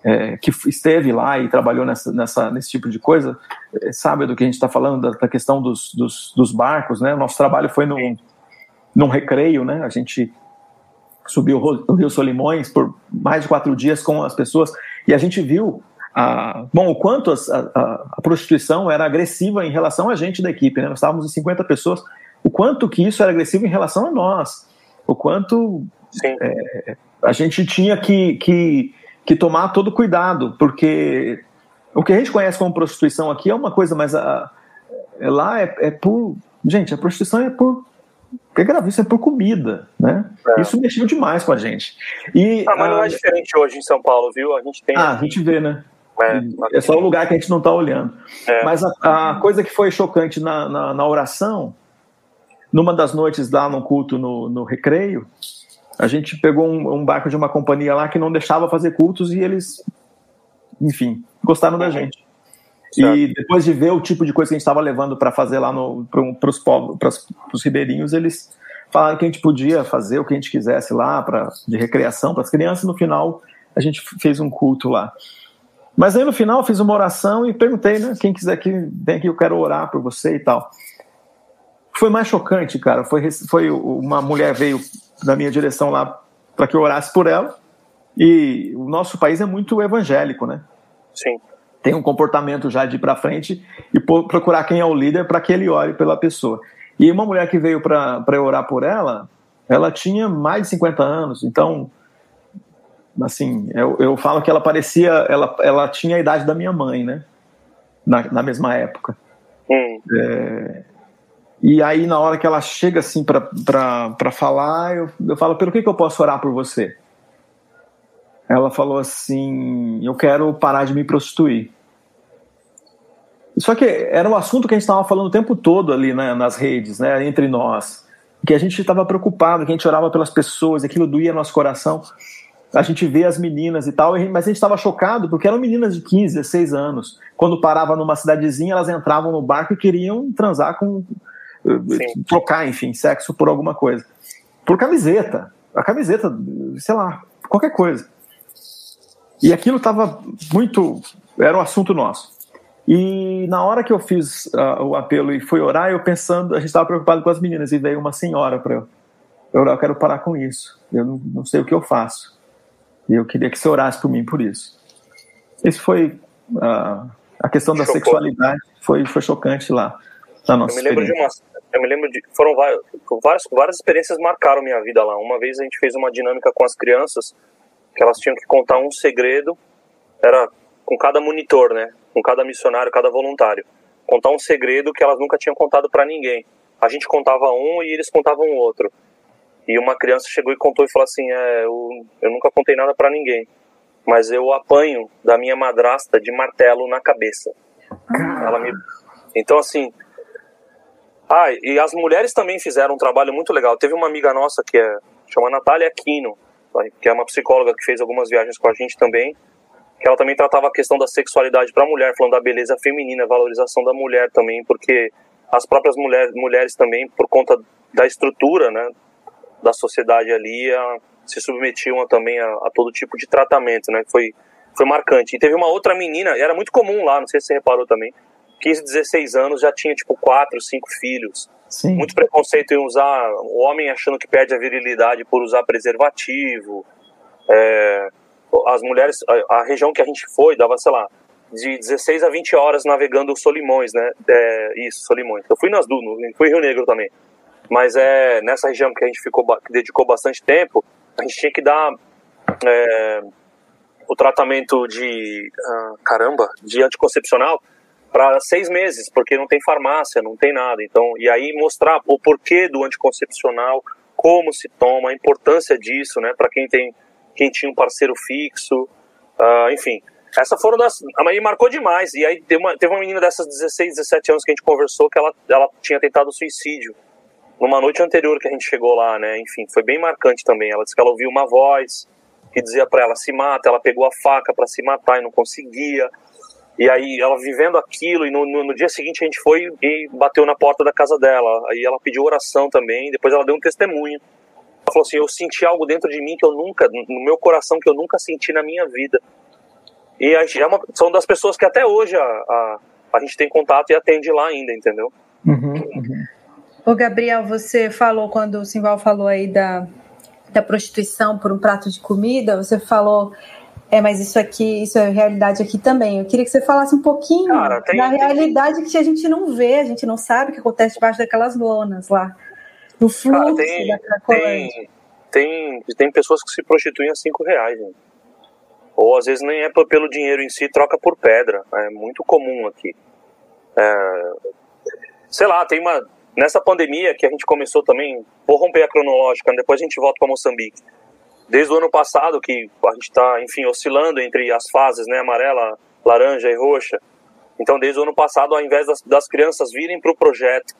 é, que esteve lá e trabalhou nessa, nessa, nesse tipo de coisa é, sabe do que a gente está falando, da, da questão dos, dos, dos, barcos, né? Nosso trabalho foi num, num recreio, né? A gente subiu o Rio Solimões por mais de quatro dias com as pessoas e a gente viu a, bom, o quanto a, a, a, prostituição era agressiva em relação a gente da equipe, né? Nós estávamos em 50 pessoas, o quanto que isso era agressivo em relação a nós, o quanto é, a gente tinha que, que que tomar todo cuidado, porque o que a gente conhece como prostituição aqui é uma coisa, mas a, é lá é, é por. Gente, a prostituição é por que é gravíssimo, é por comida, né? É. Isso mexeu demais com a gente. E, ah, mas não é diferente hoje em São Paulo, viu? A gente tem. Ah, a gente vê, né? É, é só o lugar que a gente não está olhando. É. Mas a, a, coisa que foi chocante na, na, na, oração, numa das noites lá no culto no, no recreio, a gente pegou um, um, barco de uma companhia lá que não deixava fazer cultos e eles, enfim, gostaram da gente. Certo. E depois de ver o tipo de coisa que a gente estava levando para fazer lá para os povos, para os ribeirinhos, eles falaram que a gente podia fazer o que a gente quisesse lá, pra, de recreação para as crianças. No final, a gente fez um culto lá. Mas aí no final, fiz uma oração e perguntei, né? Quem quiser que vem aqui, eu quero orar por você e tal. Foi mais chocante, cara. Foi, foi uma mulher veio na minha direção lá para que eu orasse por ela. E o nosso país é muito evangélico, né? Sim. Tem um comportamento já de ir para frente e procurar quem é o líder para que ele ore pela pessoa. E uma mulher que veio para eu orar por ela, ela tinha mais de 50 anos, então, assim, eu, eu falo que ela parecia, ela, ela tinha a idade da minha mãe, né? Na, na mesma época. Hum. É, e aí, na hora que ela chega assim para falar, eu, eu falo: pelo que, que eu posso orar por você? Ela falou assim: eu quero parar de me prostituir. Só que era um assunto que a gente estava falando o tempo todo ali né, nas redes, né, entre nós. Que a gente estava preocupado, que a gente orava pelas pessoas, aquilo doía no nosso coração. A gente vê as meninas e tal, mas a gente estava chocado porque eram meninas de 15, 16 anos. Quando parava numa cidadezinha, elas entravam no barco e queriam transar com, Sim. trocar, enfim, sexo por alguma coisa. Por camiseta. A camiseta, sei lá, qualquer coisa. E aquilo estava muito. Era um assunto nosso. E na hora que eu fiz uh, o apelo e fui orar, eu pensando, a gente estava preocupado com as meninas, e veio uma senhora para eu. Eu, eu quero parar com isso. Eu não, não, sei o que eu faço. E eu queria que você orasse por mim por isso. Esse foi uh, a questão da Chocou. sexualidade, foi, foi chocante lá. Na nossa eu me lembro de uma, eu me lembro de. Foram várias, várias, várias experiências marcaram minha vida lá. Uma vez a gente fez uma dinâmica com as crianças, que elas tinham que contar um segredo, era com cada monitor, né? Com cada missionário, cada voluntário. Contar um segredo que elas nunca tinham contado para ninguém. A gente contava um e eles contavam outro. E uma criança chegou e contou e falou assim: é, eu, eu nunca contei nada para ninguém, mas eu apanho da minha madrasta de martelo na cabeça. Ah. Ela me... Então, assim, ah, e as mulheres também fizeram um trabalho muito legal. Teve uma amiga nossa que é chama Natália Aquino, que é uma psicóloga que fez algumas viagens com a gente também, que ela também tratava a questão da sexualidade para a mulher, falando da beleza feminina, valorização da mulher também, porque as próprias mulher, mulheres também, por conta da estrutura, né, da sociedade ali, a, se submetiam a, também a, a, todo tipo de tratamento, né, foi foi marcante. E teve uma outra menina, e era muito comum lá, não sei se você reparou também, 15, 16 anos já tinha tipo 4, 5 filhos. Sim. Muito preconceito em usar, o homem achando que perde a virilidade por usar preservativo. É, as mulheres, a, a, região que a gente foi dava, sei lá, de 16 a 20 horas navegando Solimões, né? É, isso, Solimões. Eu fui nas duas, fui Rio Negro também. Mas é nessa região que a gente ficou, que dedicou bastante tempo, a gente tinha que dar é, o tratamento de, ah, caramba, de anticoncepcional para seis meses, porque não tem farmácia, não tem nada. Então, e aí mostrar o porquê do anticoncepcional, como se toma, a importância disso, né, para quem tem, quem tinha um parceiro fixo, uh, enfim. Essa foram das, a Maria marcou demais. E aí teve uma, teve uma menina dessas 16, 17 anos que a gente conversou que ela, ela tinha tentado suicídio numa noite anterior que a gente chegou lá, né? Enfim, foi bem marcante também. Ela disse que ela ouviu uma voz que dizia para ela se mata, ela pegou a faca para se matar e não conseguia. E aí ela vivendo aquilo, e no, no, no, dia seguinte a gente foi e bateu na porta da casa dela. Aí ela pediu oração também, depois ela deu um testemunho. Ela falou assim: Eu senti algo dentro de mim que eu nunca, no meu coração, que eu nunca senti na minha vida. E a gente é uma, são das pessoas que até hoje a, a, a gente tem contato e atende lá ainda, entendeu? Uhum, uhum. Ô Gabriel, você falou quando o Simval falou aí da, da prostituição por um prato de comida, você falou é, mas isso aqui, isso é realidade aqui também. Eu queria que você falasse um pouquinho Cara, tem, da realidade tem... que a gente não vê, a gente não sabe o que acontece debaixo daquelas lonas lá. No fluxo Cara, tem, da Cracolândia. Tem, tem, pessoas que se prostituem a cinco reais, gente. Ou às vezes nem é pelo dinheiro em si, troca por pedra. É muito comum aqui. É, sei lá, tem uma. Nessa pandemia que a gente começou também, vou romper a cronológica, depois a gente volta para Moçambique desde o ano passado que a gente está, enfim, oscilando entre as fases, né, amarela, laranja e roxa. Então, desde o ano passado, ao invés das, das crianças virem para o projeto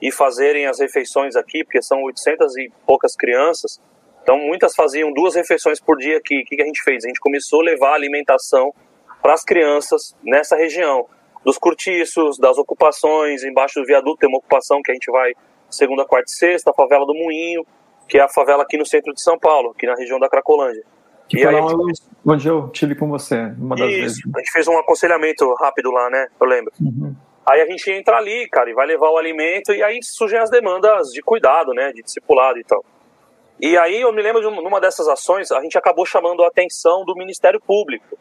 e fazerem as refeições aqui, porque são 800 e poucas crianças, então muitas faziam duas refeições por dia aqui. O que, que a gente fez? A gente começou a levar alimentação para as crianças nessa região, dos cortiços, das ocupações, embaixo do viaduto tem uma ocupação que a gente vai segunda, quarta e sexta, a favela do Moinho, que é a favela aqui no centro de São Paulo, aqui na região da Cracolândia. Que e foi aí, lá onde eu tive com você, uma das isso, vezes. A gente fez um aconselhamento rápido lá, né? Eu lembro. Uhum. Aí a gente entra ali, cara, e vai levar o alimento, e aí surgem as demandas de cuidado, né? De discipulado e tal. E aí eu me lembro de uma dessas ações, a gente acabou chamando a atenção do Ministério Público,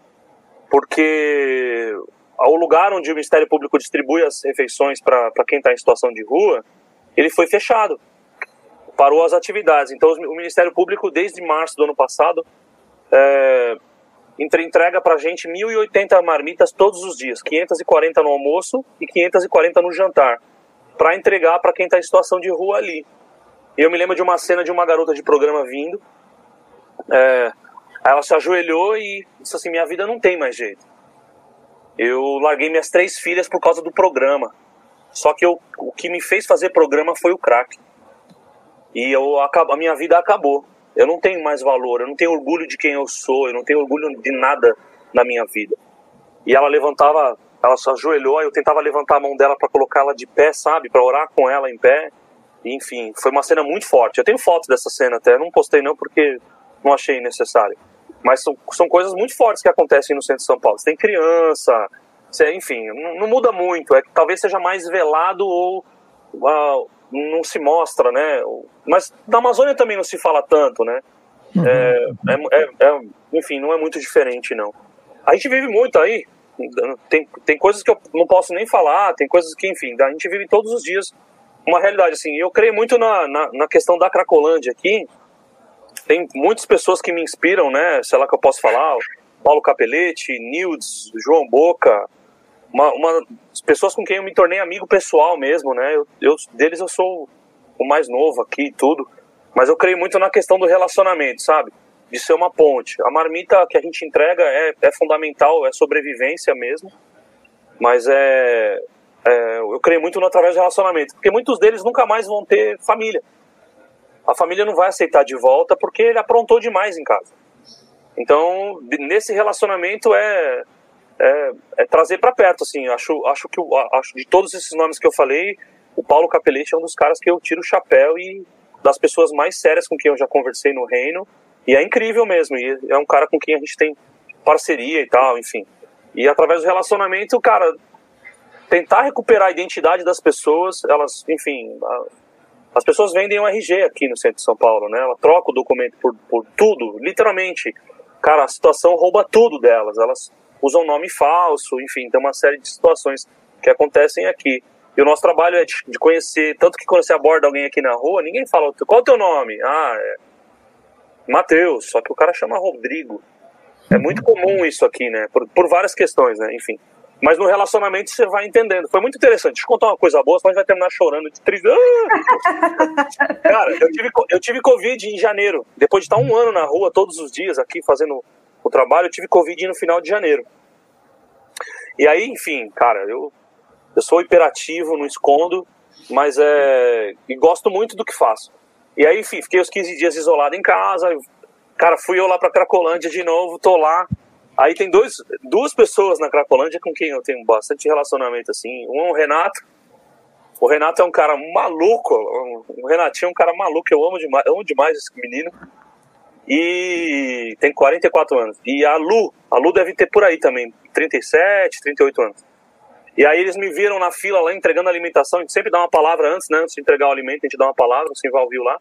porque o lugar onde o Ministério Público distribui as refeições para quem está em situação de rua, ele foi fechado parou as atividades. Então, o Ministério Público, desde março do ano passado, é, entrega para a gente 1.080 marmitas todos os dias, 540 no almoço e 540 no jantar, para entregar para quem está em situação de rua ali. Eu me lembro de uma cena de uma garota de programa vindo, é, ela se ajoelhou e disse assim: Minha vida não tem mais jeito. Eu larguei minhas três filhas por causa do programa. Só que eu, o que me fez fazer programa foi o crack e eu a minha vida acabou. Eu não tenho mais valor, eu não tenho orgulho de quem eu sou, eu não tenho orgulho de nada na minha vida. E ela levantava, ela se ajoelhou, eu tentava levantar a mão dela para colocá-la de pé, sabe, para orar com ela em pé. Enfim, foi uma cena muito forte. Eu tenho fotos dessa cena até, não postei não porque não achei necessário. Mas são, são coisas muito fortes que acontecem no centro de São Paulo. Você tem criança, você, enfim, não, não muda muito. É que talvez seja mais velado ou uh, não se mostra, né? Mas na Amazônia também não se fala tanto, né? Uhum. É, é, é, é, enfim, não é muito diferente, não. A gente vive muito aí, tem, tem coisas que eu não posso nem falar, tem coisas que, enfim, a gente vive todos os dias uma realidade, assim. Eu creio muito na, na, na questão da Cracolândia aqui, tem muitas pessoas que me inspiram, né? Sei lá que eu posso falar, Paulo Capelete, Nildes, João Boca, uma, uma pessoas com quem eu me tornei amigo pessoal mesmo, né? Eu, eu, deles eu sou o mais novo aqui e tudo, mas eu creio muito na questão do relacionamento, sabe? De ser uma ponte. A marmita que a gente entrega é, é fundamental, é sobrevivência mesmo, mas é, é, eu creio muito no através do relacionamento, porque muitos deles nunca mais vão ter família. A família não vai aceitar de volta porque ele aprontou demais em casa. Então, nesse relacionamento é é, é trazer para perto, assim. Acho, acho que acho de todos esses nomes que eu falei, o Paulo Capelete é um dos caras que eu tiro o chapéu e das pessoas mais sérias com quem eu já conversei no reino. E é incrível mesmo. E é um cara com quem a gente tem parceria e tal, enfim. E através do relacionamento, cara, tentar recuperar a identidade das pessoas, elas, enfim, as pessoas vendem um RG aqui no centro de São Paulo, né? Ela troca o documento por, por tudo, literalmente. Cara, a situação rouba tudo delas. Elas usam nome falso, enfim, tem uma série de situações que acontecem aqui. E o nosso trabalho é de, conhecer, tanto que quando você aborda alguém aqui na rua, ninguém fala, qual é o teu nome? Ah, é Matheus, só que o cara chama Rodrigo. É muito comum isso aqui, né? Por, por várias questões, né? Enfim. Mas no relacionamento você vai entendendo. Foi muito interessante. Deixa eu contar uma coisa boa, senão a gente vai terminar chorando de triste. Ah! Cara, eu tive, eu tive Covid em janeiro. Depois de estar um ano na rua, todos os dias aqui, fazendo o trabalho, eu tive Covid no final de janeiro. E aí, enfim, cara, eu, eu sou hiperativo, não escondo, mas é. E gosto muito do que faço. E aí, enfim, fiquei os 15 dias isolado em casa. Cara, fui eu lá pra Cracolândia de novo, tô lá. Aí tem dois, duas pessoas na Cracolândia com quem eu tenho bastante relacionamento, assim. Um é o Renato. O Renato é um cara maluco. O Renatinho é um cara maluco, eu amo demais, amo demais esse menino. E tem 44 anos. E a Lu, a Lu deve ter por aí também, 37, 38 anos. E aí eles me viram na fila lá entregando alimentação. A gente sempre dá uma palavra antes, né? Antes de entregar o alimento, a gente dá uma palavra, o viu lá.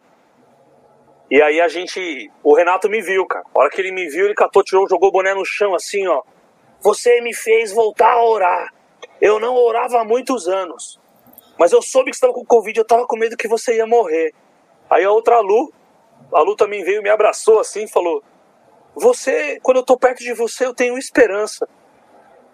E aí a gente. O Renato me viu, cara. A hora que ele me viu, ele catou, tirou, jogou o boné no chão, assim, ó. Você me fez voltar a orar. Eu não orava há muitos anos. Mas eu soube que você estava com Covid, eu tava com medo que você ia morrer. Aí a outra Lu, a Lu também veio, me abraçou assim falou: Você, quando eu tô perto de você, eu tenho esperança.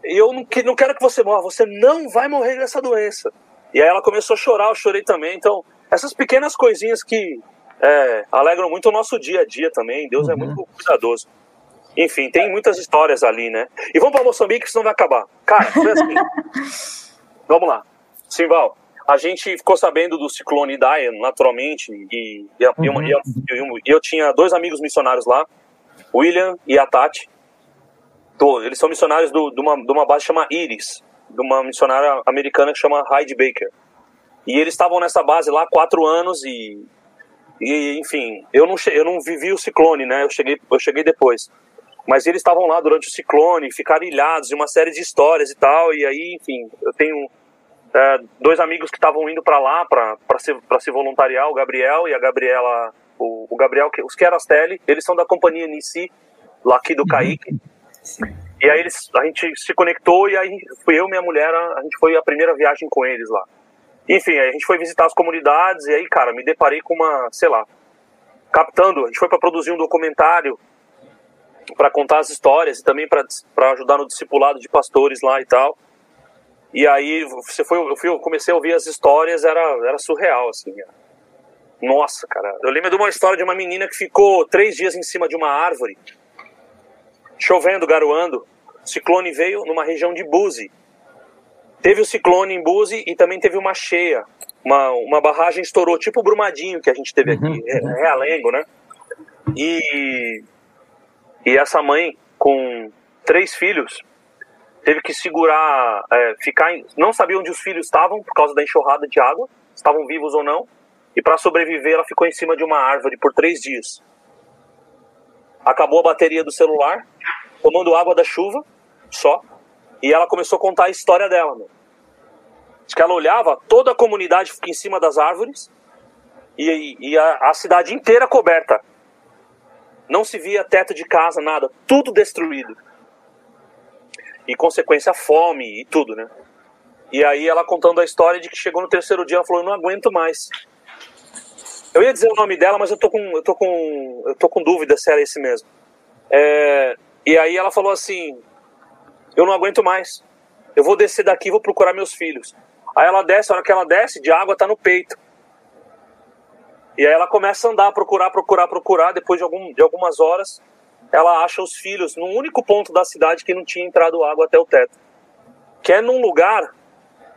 E eu não, não quero que você morra, você não vai morrer dessa doença. E aí ela começou a chorar, eu chorei também. Então, essas pequenas coisinhas que é, alegram muito o nosso dia a dia também. Deus é uhum. é muito cuidadoso. Enfim, tem muitas histórias ali, né? E vamos para Moçambique, senão vai acabar. Cara, foi assim. [LAUGHS] vamos lá. Simval, a gente ficou sabendo do ciclone Diane, naturalmente, e, e, uhum. e, eu, eu, tinha dois amigos missionários lá, William e a Tati. Eles são missionários do, de, uma, de uma base chamada Iris, de uma missionária americana que chama Heidi Baker. E eles estavam nessa base lá há quatro anos e, e enfim, eu não, eu não vivi o ciclone, né? Eu cheguei, eu cheguei depois. Mas eles estavam lá durante o ciclone, ficaram ilhados de uma série de histórias e tal. E aí, enfim, eu tenho é, dois amigos que estavam indo para lá para se, se voluntariar, o Gabriel e a Gabriela, o, o Gabriel, os Kerastelli, eles são da companhia Nissi, lá aqui do Kaique. E aí eles, a gente se conectou e aí fui eu e minha mulher, a gente foi a primeira viagem com eles lá. Enfim, a gente foi visitar as comunidades e aí, cara, me deparei com uma, sei lá, captando, a gente foi para produzir um documentário para contar as histórias e também para ajudar no discipulado de pastores lá e tal. E aí você foi, eu, fui, eu comecei a ouvir as histórias, era, era surreal, assim. Nossa, cara. Eu lembro de uma história de uma menina que ficou três dias em cima de uma árvore, chovendo, garoando. O ciclone veio numa região de Buzi. Teve o ciclone em Buzi e também teve uma cheia. Uma, uma barragem estourou, tipo o Brumadinho que a gente teve aqui, uhum. É, Realengo, né? E, e essa mãe, com três filhos, teve que segurar, é, ficar, em, não sabia onde os filhos estavam por causa da enxurrada de água, estavam vivos ou não, e para sobreviver ela ficou em cima de uma árvore por três dias. Acabou a bateria do celular, tomando água da chuva, só, e ela começou a contar a história dela. Meu. Que ela olhava, toda a comunidade fica em cima das árvores e, e a, a cidade inteira coberta. Não se via teto de casa, nada, tudo destruído e consequência fome e tudo, né? E aí ela contando a história de que chegou no terceiro dia, ela falou: "Eu não aguento mais". Eu ia dizer o nome dela, mas eu tô com eu tô com eu tô com dúvida se era esse mesmo. É, e aí ela falou assim: "Eu não aguento mais. Eu vou descer daqui e vou procurar meus filhos". Aí ela desce, a hora que ela desce, de água tá no peito. E aí ela começa a andar, procurar, procurar, procurar. Depois de, algum, de algumas horas, ela acha os filhos no único ponto da cidade que não tinha entrado água até o teto. Que é num lugar,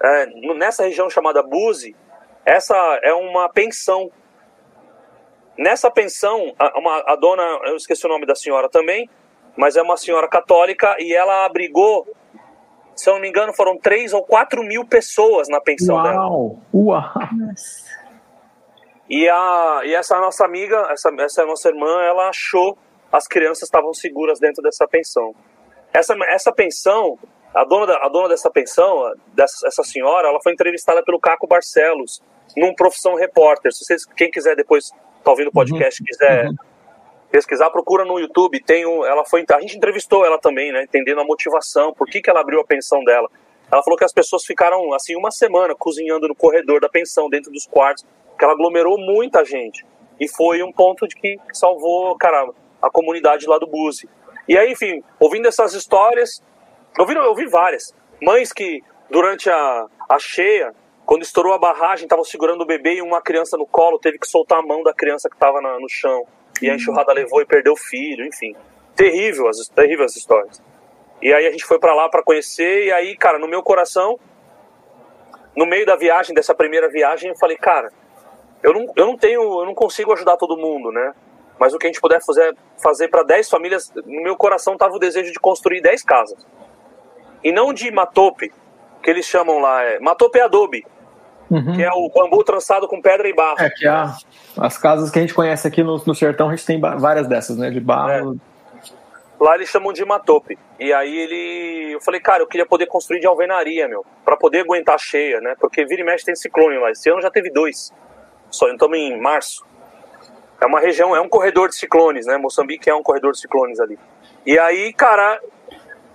é, nessa região chamada Buzi, essa é uma pensão. Nessa pensão, a, uma, a dona, eu esqueci o nome da senhora também, mas é uma senhora católica e ela abrigou, se eu não me engano, foram 3 ou 4 mil pessoas na pensão Uau. dela. Uau! E, a, e essa nossa amiga, essa, essa nossa irmã, ela achou as crianças estavam seguras dentro dessa pensão. Essa, essa pensão, a dona, da, a dona dessa pensão, dessa, essa senhora, ela foi entrevistada pelo Caco Barcelos, num Profissão Repórter. Se vocês, quem quiser depois, tá ouvindo o podcast, uhum. quiser uhum. Pesquisar, procura no YouTube. Tem um, ela foi, a gente entrevistou ela também, né, entendendo a motivação, por que, que ela abriu a pensão dela. Ela falou que as pessoas ficaram, assim, uma semana cozinhando no corredor da pensão, dentro dos quartos, que ela aglomerou muita gente. E foi um ponto de que salvou, cara, a comunidade lá do Buzi. E aí, enfim, ouvindo essas histórias, eu vi, eu vi várias. Mães que, durante a, a cheia, quando estourou a barragem, estavam segurando o bebê e uma criança no colo teve que soltar a mão da criança que estava no chão. E a enxurrada levou e perdeu o filho, enfim. Terrível as, terrível as histórias. E aí a gente foi para lá para conhecer, e aí, cara, no meu coração, no meio da viagem, dessa primeira viagem, eu falei, cara, eu não, eu não tenho, eu não consigo ajudar todo mundo, né? Mas o que a gente puder fazer, fazer para 10 famílias, no meu coração estava o desejo de construir 10 casas. E não de matope, que eles chamam lá, é, matope é adobe. Uhum. que é o bambu trançado com pedra e barro. É, que é as casas que a gente conhece aqui no, no sertão, a gente tem várias dessas, né? De barro. É. Lá eles chamam de matope. E aí ele. Eu falei, cara, eu queria poder construir de alvenaria, meu. para poder aguentar cheia, né? Porque vira e mexe tem ciclone lá. Esse ano já teve dois. Só estamos em março. É uma região, é um corredor de ciclones, né? Moçambique é um corredor de ciclones ali. E aí, cara.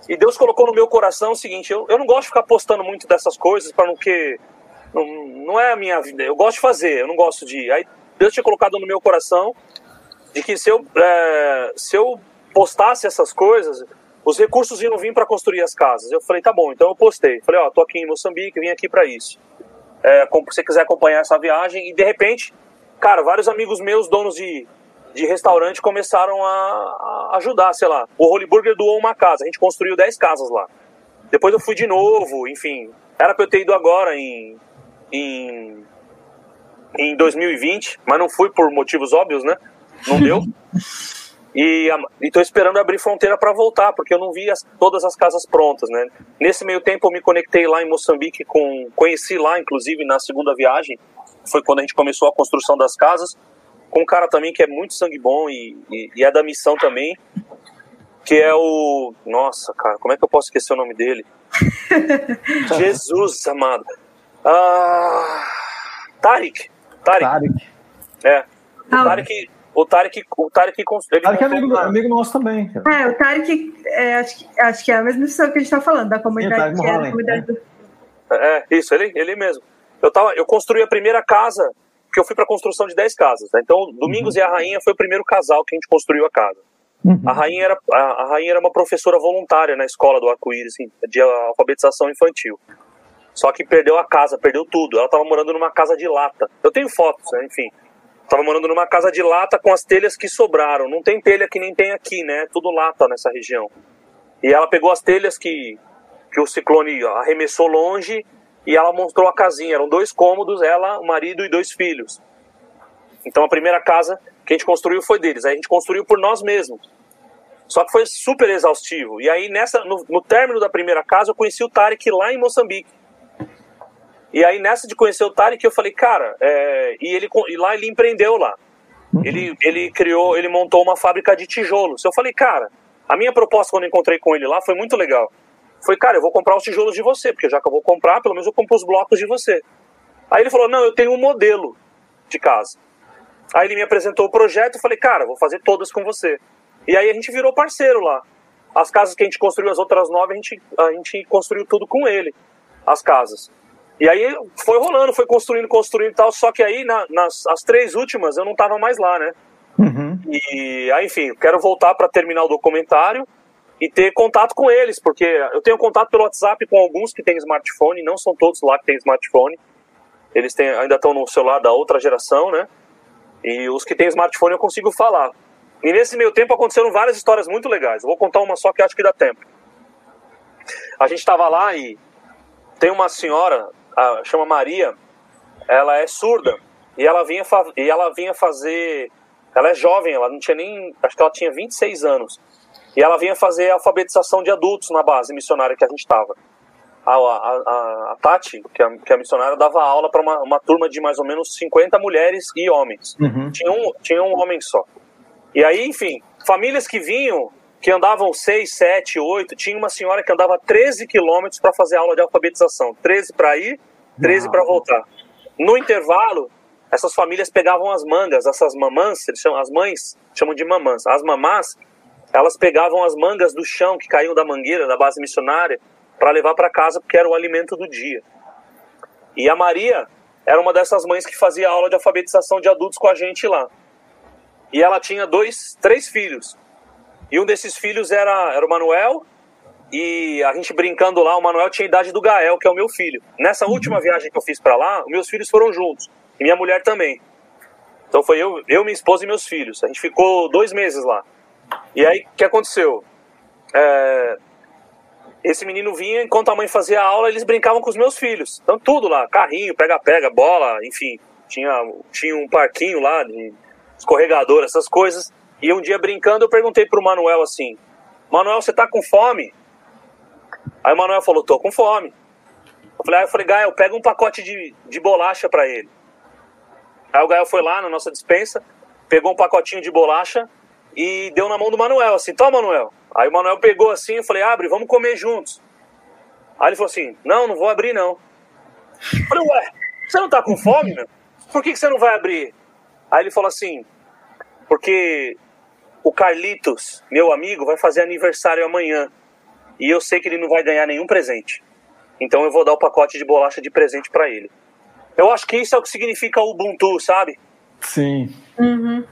E Deus colocou no meu coração o seguinte: eu, eu não gosto de ficar postando muito dessas coisas para não que. Não, não é a minha vida. Eu gosto de fazer, eu não gosto de. Aí Deus tinha colocado no meu coração de que se eu, é, se eu postasse essas coisas, os recursos iam vir para construir as casas. Eu falei, tá bom, então eu postei. Falei, ó, tô aqui em Moçambique, vim aqui para isso. É, se você quiser acompanhar essa viagem, e de repente, cara, vários amigos meus, donos de, de restaurante, começaram a, a ajudar, sei lá. O Holy Burger doou uma casa, a gente construiu 10 casas lá. Depois eu fui de novo, enfim. Era pra eu ter ido agora em, em, em 2020, mas não fui por motivos óbvios, né? Não deu. [LAUGHS] E estou esperando abrir fronteira para voltar, porque eu não vi as, todas as casas prontas, né? Nesse meio tempo eu me conectei lá em Moçambique com conheci lá, inclusive na segunda viagem, foi quando a gente começou a construção das casas, com um cara também que é muito sangue bom e, e, e é da missão também, que é o nossa, cara, como é que eu posso esquecer o nome dele? [LAUGHS] Jesus amado, ah, Tarek, Tarek, Tarek. é, ah, Tarek o Tarek, o Tarek, ele Tarek é amigo, amigo nosso também. É, o Tarek, é, acho, que, acho que é a mesma pessoa que a gente está falando, da comunidade. Sim, que é, da comunidade do... é, isso, ele, ele mesmo. Eu, tava, eu construí a primeira casa, porque eu fui para construção de 10 casas. Né? Então, Domingos uhum. e a Rainha foi o primeiro casal que a gente construiu a casa. Uhum. A, rainha era, a, a, Rainha era uma professora voluntária na escola do Arco-Íris, assim, de alfabetização infantil. Só que perdeu a casa, perdeu tudo. Ela estava morando numa casa de lata. Eu tenho fotos, né? enfim. Tava morando numa casa de lata com as telhas que sobraram. Não tem telha que nem tem aqui, né? Tudo lata nessa região. E ela pegou as telhas que, que o ciclone arremessou longe e ela mostrou a casinha. Eram dois cômodos, ela, o marido e dois filhos. Então a primeira casa que a gente construiu foi deles. Aí a gente construiu por nós mesmos. Só que foi super exaustivo. E aí, nessa, no, no término da primeira casa, eu conheci o Tarek lá em Moçambique. E aí, nessa de conhecer o Tarek, eu falei, cara, é... e, ele, e lá ele empreendeu lá. Uhum. Ele, ele criou, ele montou uma fábrica de tijolos. Eu falei, cara, a minha proposta quando encontrei com ele lá foi muito legal. Foi, cara, eu vou comprar os tijolos de você, porque já que eu vou comprar, pelo menos eu compro os blocos de você. Aí ele falou, não, eu tenho um modelo de casa. Aí ele me apresentou o projeto e falei, cara, vou fazer todas com você. E aí a gente virou parceiro lá. As casas que a gente construiu, as outras nove, a gente, a gente construiu tudo com ele, as casas. E aí foi rolando, foi construindo, construindo e tal. Só que aí, na, nas as três últimas, eu não tava mais lá, né? Uhum. E aí, enfim, quero voltar para terminar o documentário e ter contato com eles, porque eu tenho contato pelo WhatsApp com alguns que têm smartphone, não são todos lá que têm smartphone. Eles têm, ainda estão no celular da outra geração, né? E os que têm smartphone eu consigo falar. E nesse meio tempo aconteceram várias histórias muito legais. Eu vou contar uma só que acho que dá tempo. A gente estava lá e tem uma senhora, a, chama Maria, ela é surda e ela vinha e ela vinha fazer, ela é jovem, ela não tinha nem, acho que ela tinha 26 anos. E ela vinha fazer alfabetização de adultos na base missionária que a gente estava. A, a, a, Tati, que é, que é a missionária, dava aula para uma, uma turma de mais ou menos 50 mulheres e homens. Uhum. Tinha, um, tinha um homem só. E aí, enfim, famílias que vinham que andavam 6, 7, 8. Tinha uma senhora que andava 13 quilômetros para fazer aula de alfabetização. 13 para ir, 13 para voltar. No intervalo, essas famílias pegavam as mangas, essas mamãs, eles chamam, as mães chamam de mamãs. As mamás, elas pegavam as mangas do chão que caíam da mangueira, da base missionária, para levar para casa, porque era o alimento do dia. E a Maria era uma dessas mães que fazia aula de alfabetização de adultos com a gente lá. E ela tinha dois, três filhos. E um desses filhos era, era o Manuel, e a gente brincando lá, o Manuel tinha a idade do Gael, que é o meu filho. Nessa uhum. última viagem que eu fiz para lá, meus filhos foram juntos, e minha mulher também. Então foi eu, eu, minha esposa e meus filhos. A gente ficou dois meses lá. E aí, o que aconteceu? É, esse menino vinha, enquanto a mãe fazia a aula, eles brincavam com os meus filhos. Então tudo lá, carrinho, pega-pega, bola, enfim. Tinha, tinha um parquinho lá, de escorregador, essas coisas. E um dia brincando, eu perguntei pro Manuel assim: Manuel, você tá com fome? Aí o Manuel falou: tô com fome. Eu falei, aí eu falei, Gael, pega um pacote de, de bolacha para ele. Aí o Gael foi lá na nossa dispensa, pegou um pacotinho de bolacha e deu na mão do Manuel, assim, toma, Manuel. Aí o Manuel pegou assim, eu falei, abre, vamos comer juntos. Aí ele falou assim, não, não vou abrir não. Eu falei, ué, você não tá com fome, meu? Por que, que você não vai abrir? Aí ele falou assim, porque o Carlitos, meu amigo, vai fazer aniversário amanhã. E eu sei que ele não vai ganhar nenhum presente. Então eu vou dar o pacote de bolacha de presente para ele. Eu acho que isso é o que significa Ubuntu, sabe? Sim. Uhum.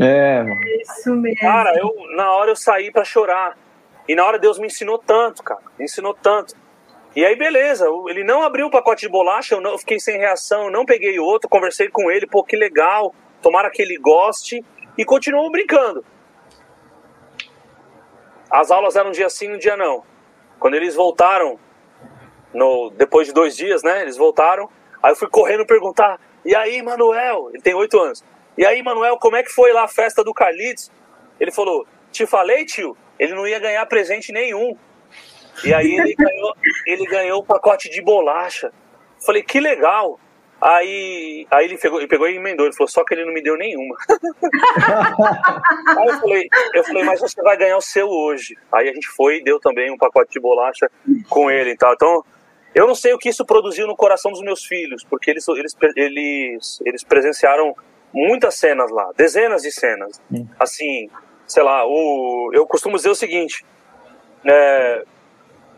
É, mano. Isso mesmo. Cara, eu na hora eu saí para chorar. E na hora Deus me ensinou tanto, cara. Me ensinou tanto. E aí, beleza, ele não abriu o pacote de bolacha, eu, não, eu fiquei sem reação, não peguei outro, conversei com ele, pô, que legal, tomara que ele goste, e continuou brincando. As aulas eram um dia sim, um dia não. Quando eles voltaram, no, depois de dois dias, né, eles voltaram, aí eu fui correndo perguntar, e aí, Manuel, ele tem oito anos, e aí, Manuel, como é que foi lá a festa do Carlitos? Ele falou, te falei, tio, ele não ia ganhar presente nenhum. E aí ele ganhou, ele ganhou o pacote de bolacha. Falei, que legal. Aí, aí ele, pegou, ele pegou e emendou, ele falou, só que ele não me deu nenhuma. [LAUGHS] aí eu falei, eu falei, mas você vai ganhar o seu hoje. Aí a gente foi e deu também um pacote de bolacha com ele e tal. Então, eu não sei o que isso produziu no coração dos meus filhos, porque eles, eles, eles, eles presenciaram muitas cenas lá, dezenas de cenas. Assim, sei lá, o, eu costumo dizer o seguinte, é,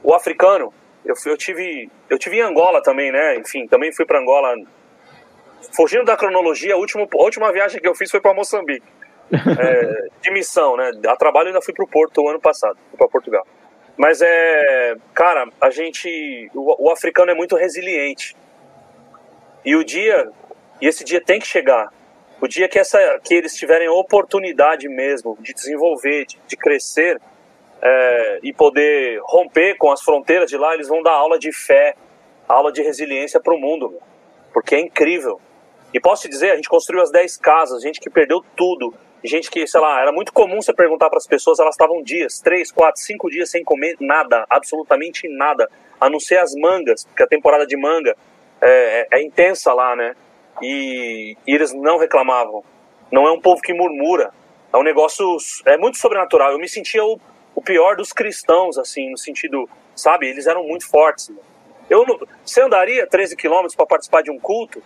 o africano, eu, eu, tive, eu tive em Angola também, né? Enfim, também fui para Angola. Fugindo da cronologia, a última, a última viagem que eu fiz foi para Moçambique. [LAUGHS] É, de missão, né? A trabalho ainda fui para o Porto o ano passado, para Portugal. Mas é, cara, a gente, o, o, africano é muito resiliente. E o dia, e esse dia tem que chegar. O dia que essa, que eles tiverem a oportunidade mesmo de desenvolver, de, de crescer, é, e poder romper com as fronteiras de lá, eles vão dar aula de fé, aula de resiliência para o mundo, porque é incrível. E posso te dizer, a gente construiu as 10 casas, gente que perdeu tudo, gente que, sei lá, era muito comum você perguntar para as pessoas, elas estavam dias, 3, 4, 5 dias sem comer nada, absolutamente nada, a não ser as mangas, porque a temporada de manga é, é, é intensa lá, né? E, e eles não reclamavam. Não é um povo que murmura, é um negócio, é muito sobrenatural. Eu me sentia o o pior dos cristãos, assim, no sentido, sabe, eles eram muito fortes. Eu não, você andaria 13 quilômetros para participar de um culto?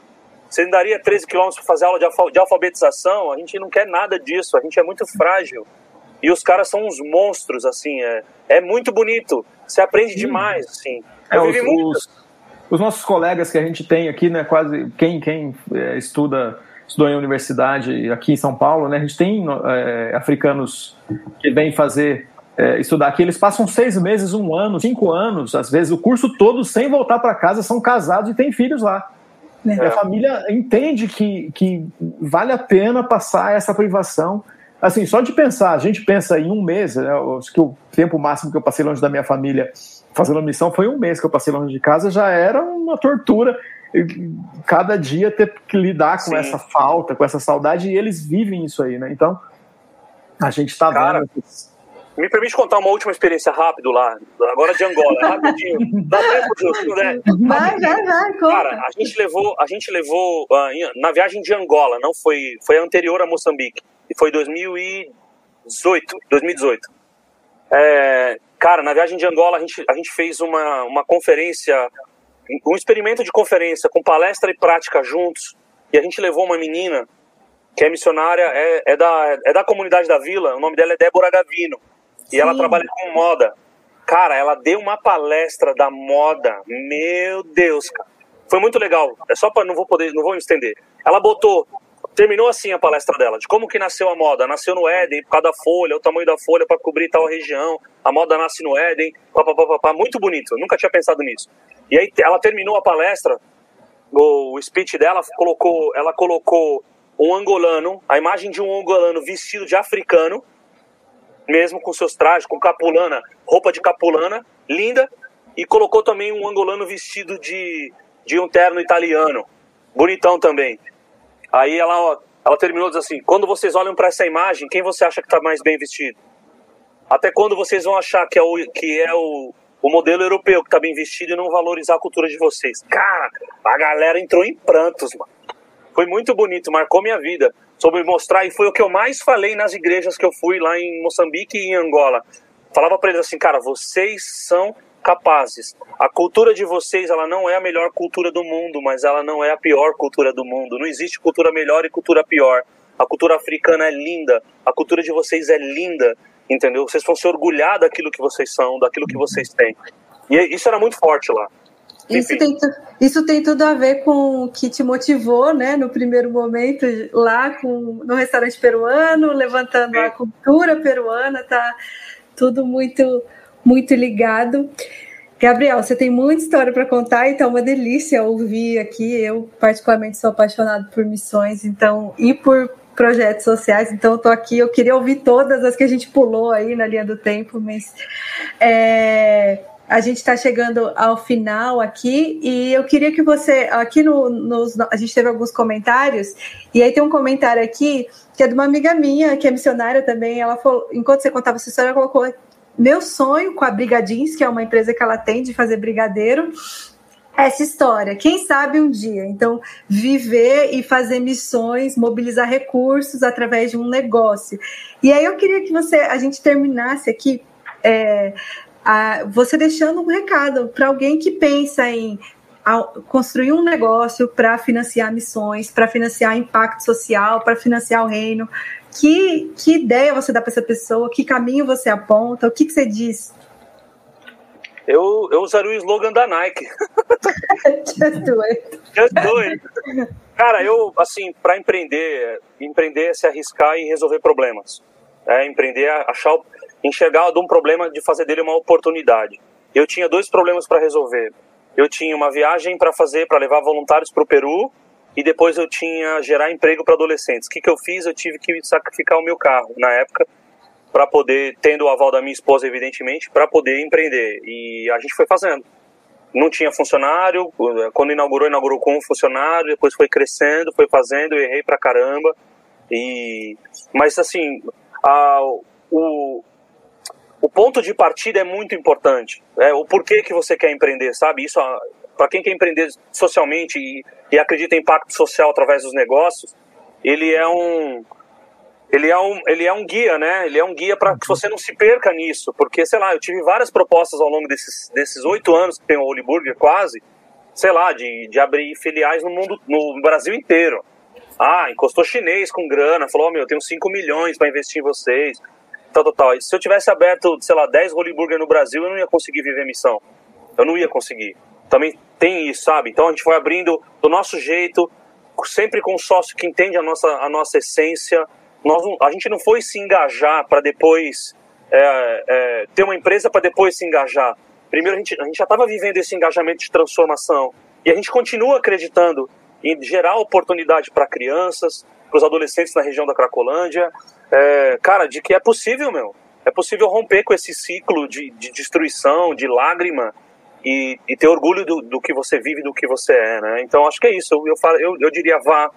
Você andaria 13 quilômetros para fazer aula de, alfa, de alfabetização? A gente não quer nada disso, a gente é muito frágil. E os caras são uns monstros, assim, é, é muito bonito. Você aprende Sim. demais, assim. Eu é, vivi os, muito... os, os, nossos colegas que a gente tem aqui, né, quase quem, quem é, estuda estudou em universidade aqui em São Paulo, né, a gente tem é, africanos que vêm fazer é, estudar aqui, eles passam seis meses, um ano, cinco anos, às vezes o curso todo sem voltar para casa, são casados e têm filhos lá. É. A família entende que, que vale a pena passar essa privação. Assim, só de pensar, a gente pensa em um mês, né, acho que o tempo máximo que eu passei longe da minha família fazendo missão foi um mês que eu passei longe de casa, já era uma tortura. Cada dia ter que lidar com Sim. essa falta, com essa saudade, e eles vivem isso aí, né? Então, a gente está vendo me permite contar uma última experiência rápido lá, agora de Angola, rapidinho. [LAUGHS] Dá tempo, Justo, né? Vai, vai, vai, conta. Cara, a gente levou, a gente levou uh, na viagem de Angola, não foi, foi anterior a Moçambique, e foi 2018, 2018. É, cara, na viagem de Angola a gente, a gente fez uma, uma conferência, um experimento de conferência com palestra e prática juntos, e a gente levou uma menina que é missionária, é, é, da, é da comunidade da vila, o nome dela é Débora Gavino. E ela trabalha com moda. Cara, ela deu uma palestra da moda. Meu Deus, cara. Foi muito legal. É só para não vou poder, não vou me estender. Ela botou, terminou assim a palestra dela, de como que nasceu a moda. Nasceu no Éden por causa da folha, o tamanho da folha para cobrir tal região. A moda nasce no Éden, papapá, muito bonito. Eu nunca tinha pensado nisso. E aí ela terminou a palestra, o speech dela colocou, ela colocou um angolano, a imagem de um angolano vestido de africano mesmo com seus trajes, com capulana, roupa de capulana, linda, e colocou também um angolano vestido de, de um terno italiano, bonitão também. Aí ela, ela terminou dizendo assim: quando vocês olham para essa imagem, quem você acha que está mais bem vestido? Até quando vocês vão achar que é o, que é o, o modelo europeu que tá bem vestido e não valorizar a cultura de vocês. Cara, a galera entrou em prantos, mano. Foi muito bonito, marcou minha vida. Sobre mostrar, e foi o que eu mais falei nas igrejas que eu fui lá em Moçambique e em Angola. Falava para eles assim, cara, vocês são capazes. A cultura de vocês, ela não é a melhor cultura do mundo, mas ela não é a pior cultura do mundo. Não existe cultura melhor e cultura pior. A cultura africana é linda, a cultura de vocês é linda, entendeu? Vocês vão se orgulhar daquilo que vocês são, daquilo que vocês têm. E isso era muito forte lá. Isso tem, isso tem tudo a ver com o que te motivou, né, no primeiro momento, lá com, no restaurante peruano, levantando Sim. a cultura peruana, tá tudo muito, muito ligado. Gabriel, você tem muita história para contar, então é uma delícia ouvir aqui. Eu, particularmente, sou apaixonado por missões, então, e por projetos sociais, então eu tô aqui, eu queria ouvir todas as que a gente pulou aí na linha do tempo, mas é, a gente está chegando ao final aqui e eu queria que você, aqui no, nos, a gente teve alguns comentários, e aí tem um comentário aqui que é de uma amiga minha, que é missionária também, ela falou, enquanto você contava essa história, ela colocou meu sonho com a Brigadins, que é uma empresa que ela tem de fazer brigadeiro, essa história. Quem sabe um dia? Então, viver e fazer missões, mobilizar recursos através de um negócio. E aí eu queria que você, a gente terminasse aqui, é, você deixando um recado para alguém que pensa em construir um negócio para financiar missões, para financiar impacto social, para financiar o reino. Que, que ideia você dá para essa pessoa? Que caminho você aponta? O que, que você diz? Eu, eu usaria o slogan da Nike. Just do it. Just do it. Cara, eu, assim, para empreender, empreender é se arriscar e resolver problemas. É, empreender, achar, enxergar de um problema de fazer dele uma oportunidade. Eu tinha dois problemas para resolver. Eu tinha uma viagem para fazer, para levar voluntários para o Peru, e depois eu tinha gerar emprego para adolescentes. O que, que eu fiz? Eu tive que sacrificar o meu carro na época para poder, tendo o aval da minha esposa, evidentemente, para poder empreender. E a gente foi fazendo. Não tinha funcionário, quando inaugurou, inaugurou com um funcionário, depois foi crescendo, foi fazendo, errei pra caramba. E, mas assim, a, o, o ponto de partida é muito importante. É, o porquê que você quer empreender, sabe? Isso, para quem quer empreender socialmente e, e acredita em impacto social através dos negócios, ele é um, ele é um, ele é um guia, né? Ele é um guia para que você não se perca nisso, porque, sei lá, eu tive várias propostas ao longo desses desses oito anos que tem o Holy Burger, quase, sei lá, de, de abrir filiais no mundo, no Brasil inteiro. Ah, encostou chinês com grana, falou, oh, meu, eu tenho 5 milhões para investir em vocês, tal, tal, tal. Se eu tivesse aberto, sei lá, 10 Holy Burger no Brasil, eu não ia conseguir viver missão. Eu não ia conseguir. Também tem isso, sabe? Então a gente foi abrindo do nosso jeito, sempre com um sócio que entende a nossa, a nossa essência, nós, a gente não foi se engajar para depois é, é, ter uma empresa para depois se engajar. Primeiro, a gente, a gente já estava vivendo esse engajamento de transformação e a gente continua acreditando em gerar oportunidade para crianças, para os adolescentes na região da Cracolândia. É, cara, de que é possível, meu. É possível romper com esse ciclo de, de destruição, de lágrima e, e ter orgulho do, do, que você vive, do que você é, né? Então, acho que é isso. Eu, eu, eu, eu diria, vá,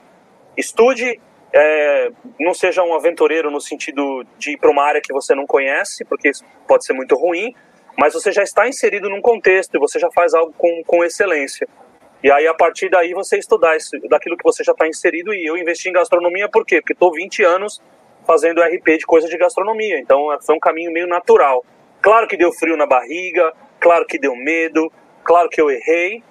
estude, é, não seja um aventureiro no sentido de ir para uma área que você não conhece, porque isso pode ser muito ruim, mas você já está inserido num contexto e você já faz algo com, com excelência. E aí, a partir daí, você estudar isso, daquilo que você já está inserido. E eu investi em gastronomia por quê? Porque estou 20 anos fazendo RP de coisas de gastronomia. Então, foi um caminho meio natural. Claro que deu frio na barriga, claro que deu medo, claro que eu errei,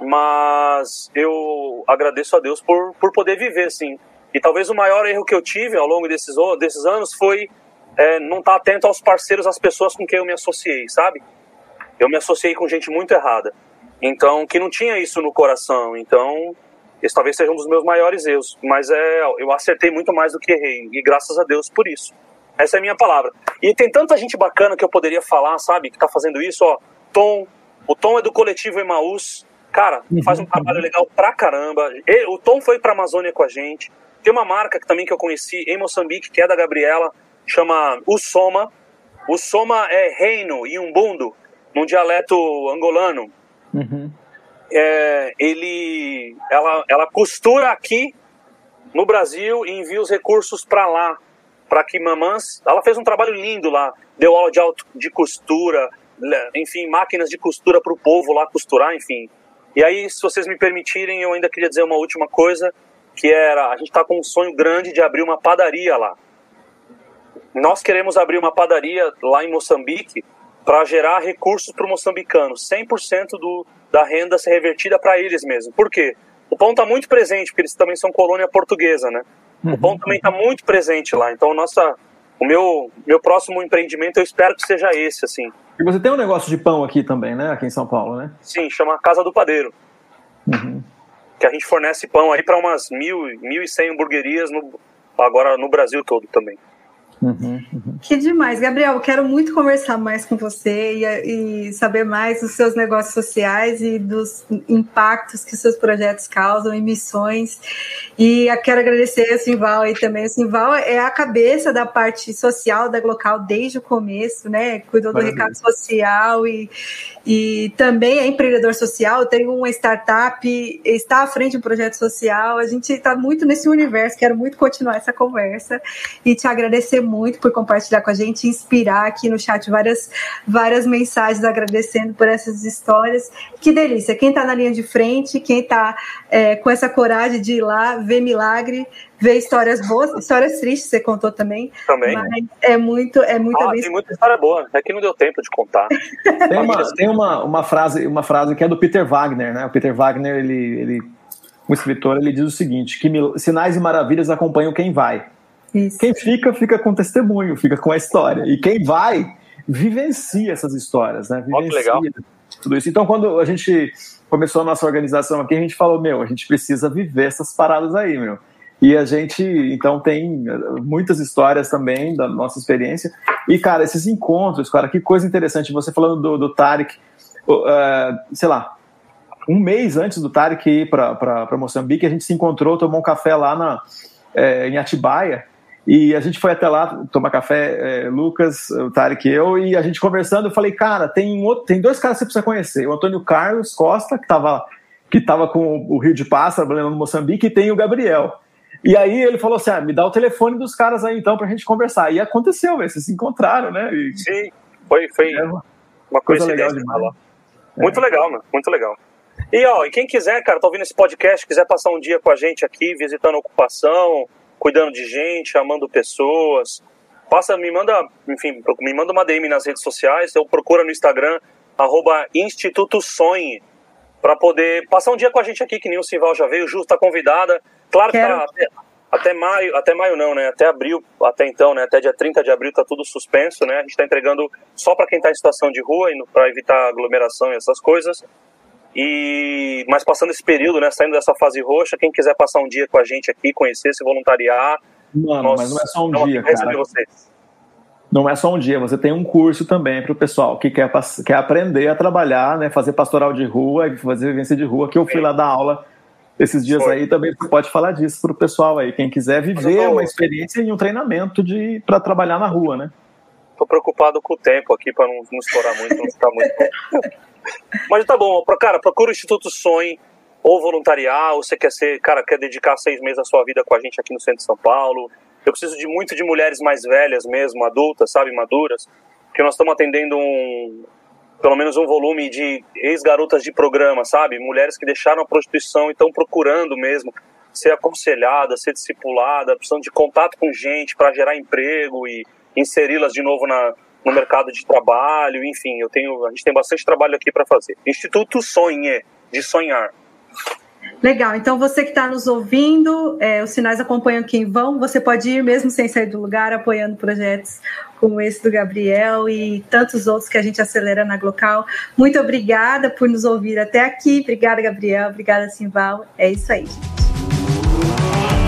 mas eu agradeço a Deus por, por poder viver, assim, e talvez o maior erro que eu tive ao longo desses, desses anos foi é, não estar tá atento aos parceiros, às pessoas com quem eu me associei, sabe? Eu me associei com gente muito errada. Então, que não tinha isso no coração. Então, esse talvez seja um dos meus maiores erros. Mas é, eu acertei muito mais do que errei. E graças a Deus por isso. Essa é a minha palavra. E tem tanta gente bacana que eu poderia falar, sabe? Que tá fazendo isso, ó. Tom. O Tom é do coletivo Emaús. Cara, faz um trabalho legal pra caramba. o Tom foi pra Amazônia com a gente. Tem uma marca que, também que eu conheci em Moçambique, que é da Gabriela, chama Usoma. Usoma é reino e umbundo, num dialeto angolano. Uhum. É, ele, ela, ela costura aqui no Brasil e envia os recursos para lá, para que mamãs. Ela fez um trabalho lindo lá, deu aula de, auto, de costura, enfim, máquinas de costura para o povo lá costurar, enfim. E aí, se vocês me permitirem, eu ainda queria dizer uma última coisa, que era, a gente está com um sonho grande de abrir uma padaria lá. Nós queremos abrir uma padaria lá em Moçambique para gerar recursos para o moçambicano, 100% do, da renda ser revertida para eles mesmo. Por quê? O pão está muito presente, porque eles também são colônia portuguesa, né? Uhum. O pão também está muito presente lá. Então, nossa, o meu, meu próximo empreendimento eu espero que seja esse, assim. E você tem um negócio de pão aqui também, né? Aqui em São Paulo, né? Sim, chama Casa do Padeiro. Uhum. Que a gente fornece pão aí para umas mil, mil e cem hamburguerias no, agora no Brasil todo também. Uhum, uhum. Que demais, Gabriel. Quero muito conversar mais com você e, e, saber mais dos seus negócios sociais e dos impactos que seus projetos causam em missões. E quero agradecer a Simval aí também. A Simval é a cabeça da parte social da Glocal desde o começo, né? Cuidou do Maravilha. recado social e, e também é empreendedor social. Tem uma startup, está à frente de um projeto social. A gente está muito nesse universo. Quero muito continuar essa conversa e te agradecer muito muito por compartilhar com a gente, inspirar aqui no chat várias, várias mensagens agradecendo por essas histórias. Que delícia! Quem está na linha de frente, quem está é, com essa coragem de ir lá ver milagre, ver histórias boas, histórias tristes, você contou também. Também. Mas é muito, é muito ah, Tem muita história boa, é que não deu tempo de contar. [LAUGHS] tem uma, tem uma, uma, frase, uma frase que é do Peter Wagner, né? O Peter Wagner, ele, ele um escritor, ele diz o seguinte: que sinais e maravilhas acompanham quem vai. Isso. Quem fica, fica com testemunho, fica com a história. E quem vai, vivencia essas histórias, né? Vivencia oh, legal. tudo isso. Então, quando a gente começou a nossa organização aqui, a gente falou, meu, a gente precisa viver essas paradas aí, meu. E a gente, então, tem eh, muitas histórias também da nossa experiência. E, cara, esses encontros, cara, que coisa interessante. Você falando do, do Tarek, uh, sei lá, um mês antes do Tarek ir para Moçambique, a gente se encontrou, tomou um café lá na, é, em Atibaia. E a gente foi até lá tomar café, é, Lucas, o Tarek e eu, e a gente conversando, eu falei, cara, tem, um outro, tem dois caras que você precisa conhecer. O Antônio Carlos Costa, que estava que tava com o Rio de Passa, trabalhando no Moçambique, e tem o Gabriel. E aí ele falou assim: ah, me dá o telefone dos caras aí então pra gente conversar. E aconteceu, véio, vocês se encontraram, né? E... Sim, foi, foi é uma, uma coisa legal de. É. Muito legal, mano, muito legal. E ó, e quem quiser, cara, tá ouvindo esse podcast, quiser passar um dia com a gente aqui, visitando a ocupação, cuidando de gente, amando pessoas. Passa, me manda, enfim, me manda uma DM nas redes sociais, eu procura no Instagram, arroba Instituto Sonhe, para poder passar um dia com a gente aqui, que nem o Simval já veio, Ju está convidada. Claro que tá até, até, maio, até maio não, né? Até abril, até então, né? Até dia 30 de abril tá tudo suspenso, né? A gente está entregando só para quem está em situação de rua, para evitar aglomeração e essas coisas. E mas passando esse período, né, saindo dessa fase roxa, quem quiser passar um dia com a gente aqui, conhecer, se voluntariar, Mano, nós, mas não é só um dia, cara. Vocês. Não é só um dia, você tem um curso também para o pessoal que quer, quer aprender a trabalhar, né, fazer pastoral de rua fazer vivência de rua, que eu fui Sim. lá dar aula esses dias Foi. aí também você pode falar disso para o pessoal aí, quem quiser viver tô... uma experiência e um treinamento de para trabalhar na rua, né? Tô preocupado com o tempo aqui para não, não estourar muito, não ficar muito [LAUGHS] Mas tá bom, cara, procura o Instituto Sonhe, ou voluntariar, ou você quer ser, cara, quer dedicar seis meses da sua vida com a gente aqui no centro de São Paulo. Eu preciso de muito de mulheres mais velhas mesmo, adultas, sabe, maduras, porque nós estamos atendendo um, pelo menos um volume de ex-garotas de programa, sabe? Mulheres que deixaram a prostituição e estão procurando mesmo ser aconselhada, ser discipulada, precisando de contato com gente para gerar emprego e inseri-las de novo na, no mercado de trabalho, enfim, eu tenho, a gente tem bastante trabalho aqui para fazer. Instituto Sonhe, de sonhar. Legal, então você que está nos ouvindo, é, os sinais acompanham quem vão, você pode ir mesmo sem sair do lugar, apoiando projetos como esse do Gabriel e tantos outros que a gente acelera na Glocal. Muito obrigada por nos ouvir até aqui, obrigada Gabriel, obrigada Simval, é isso aí gente.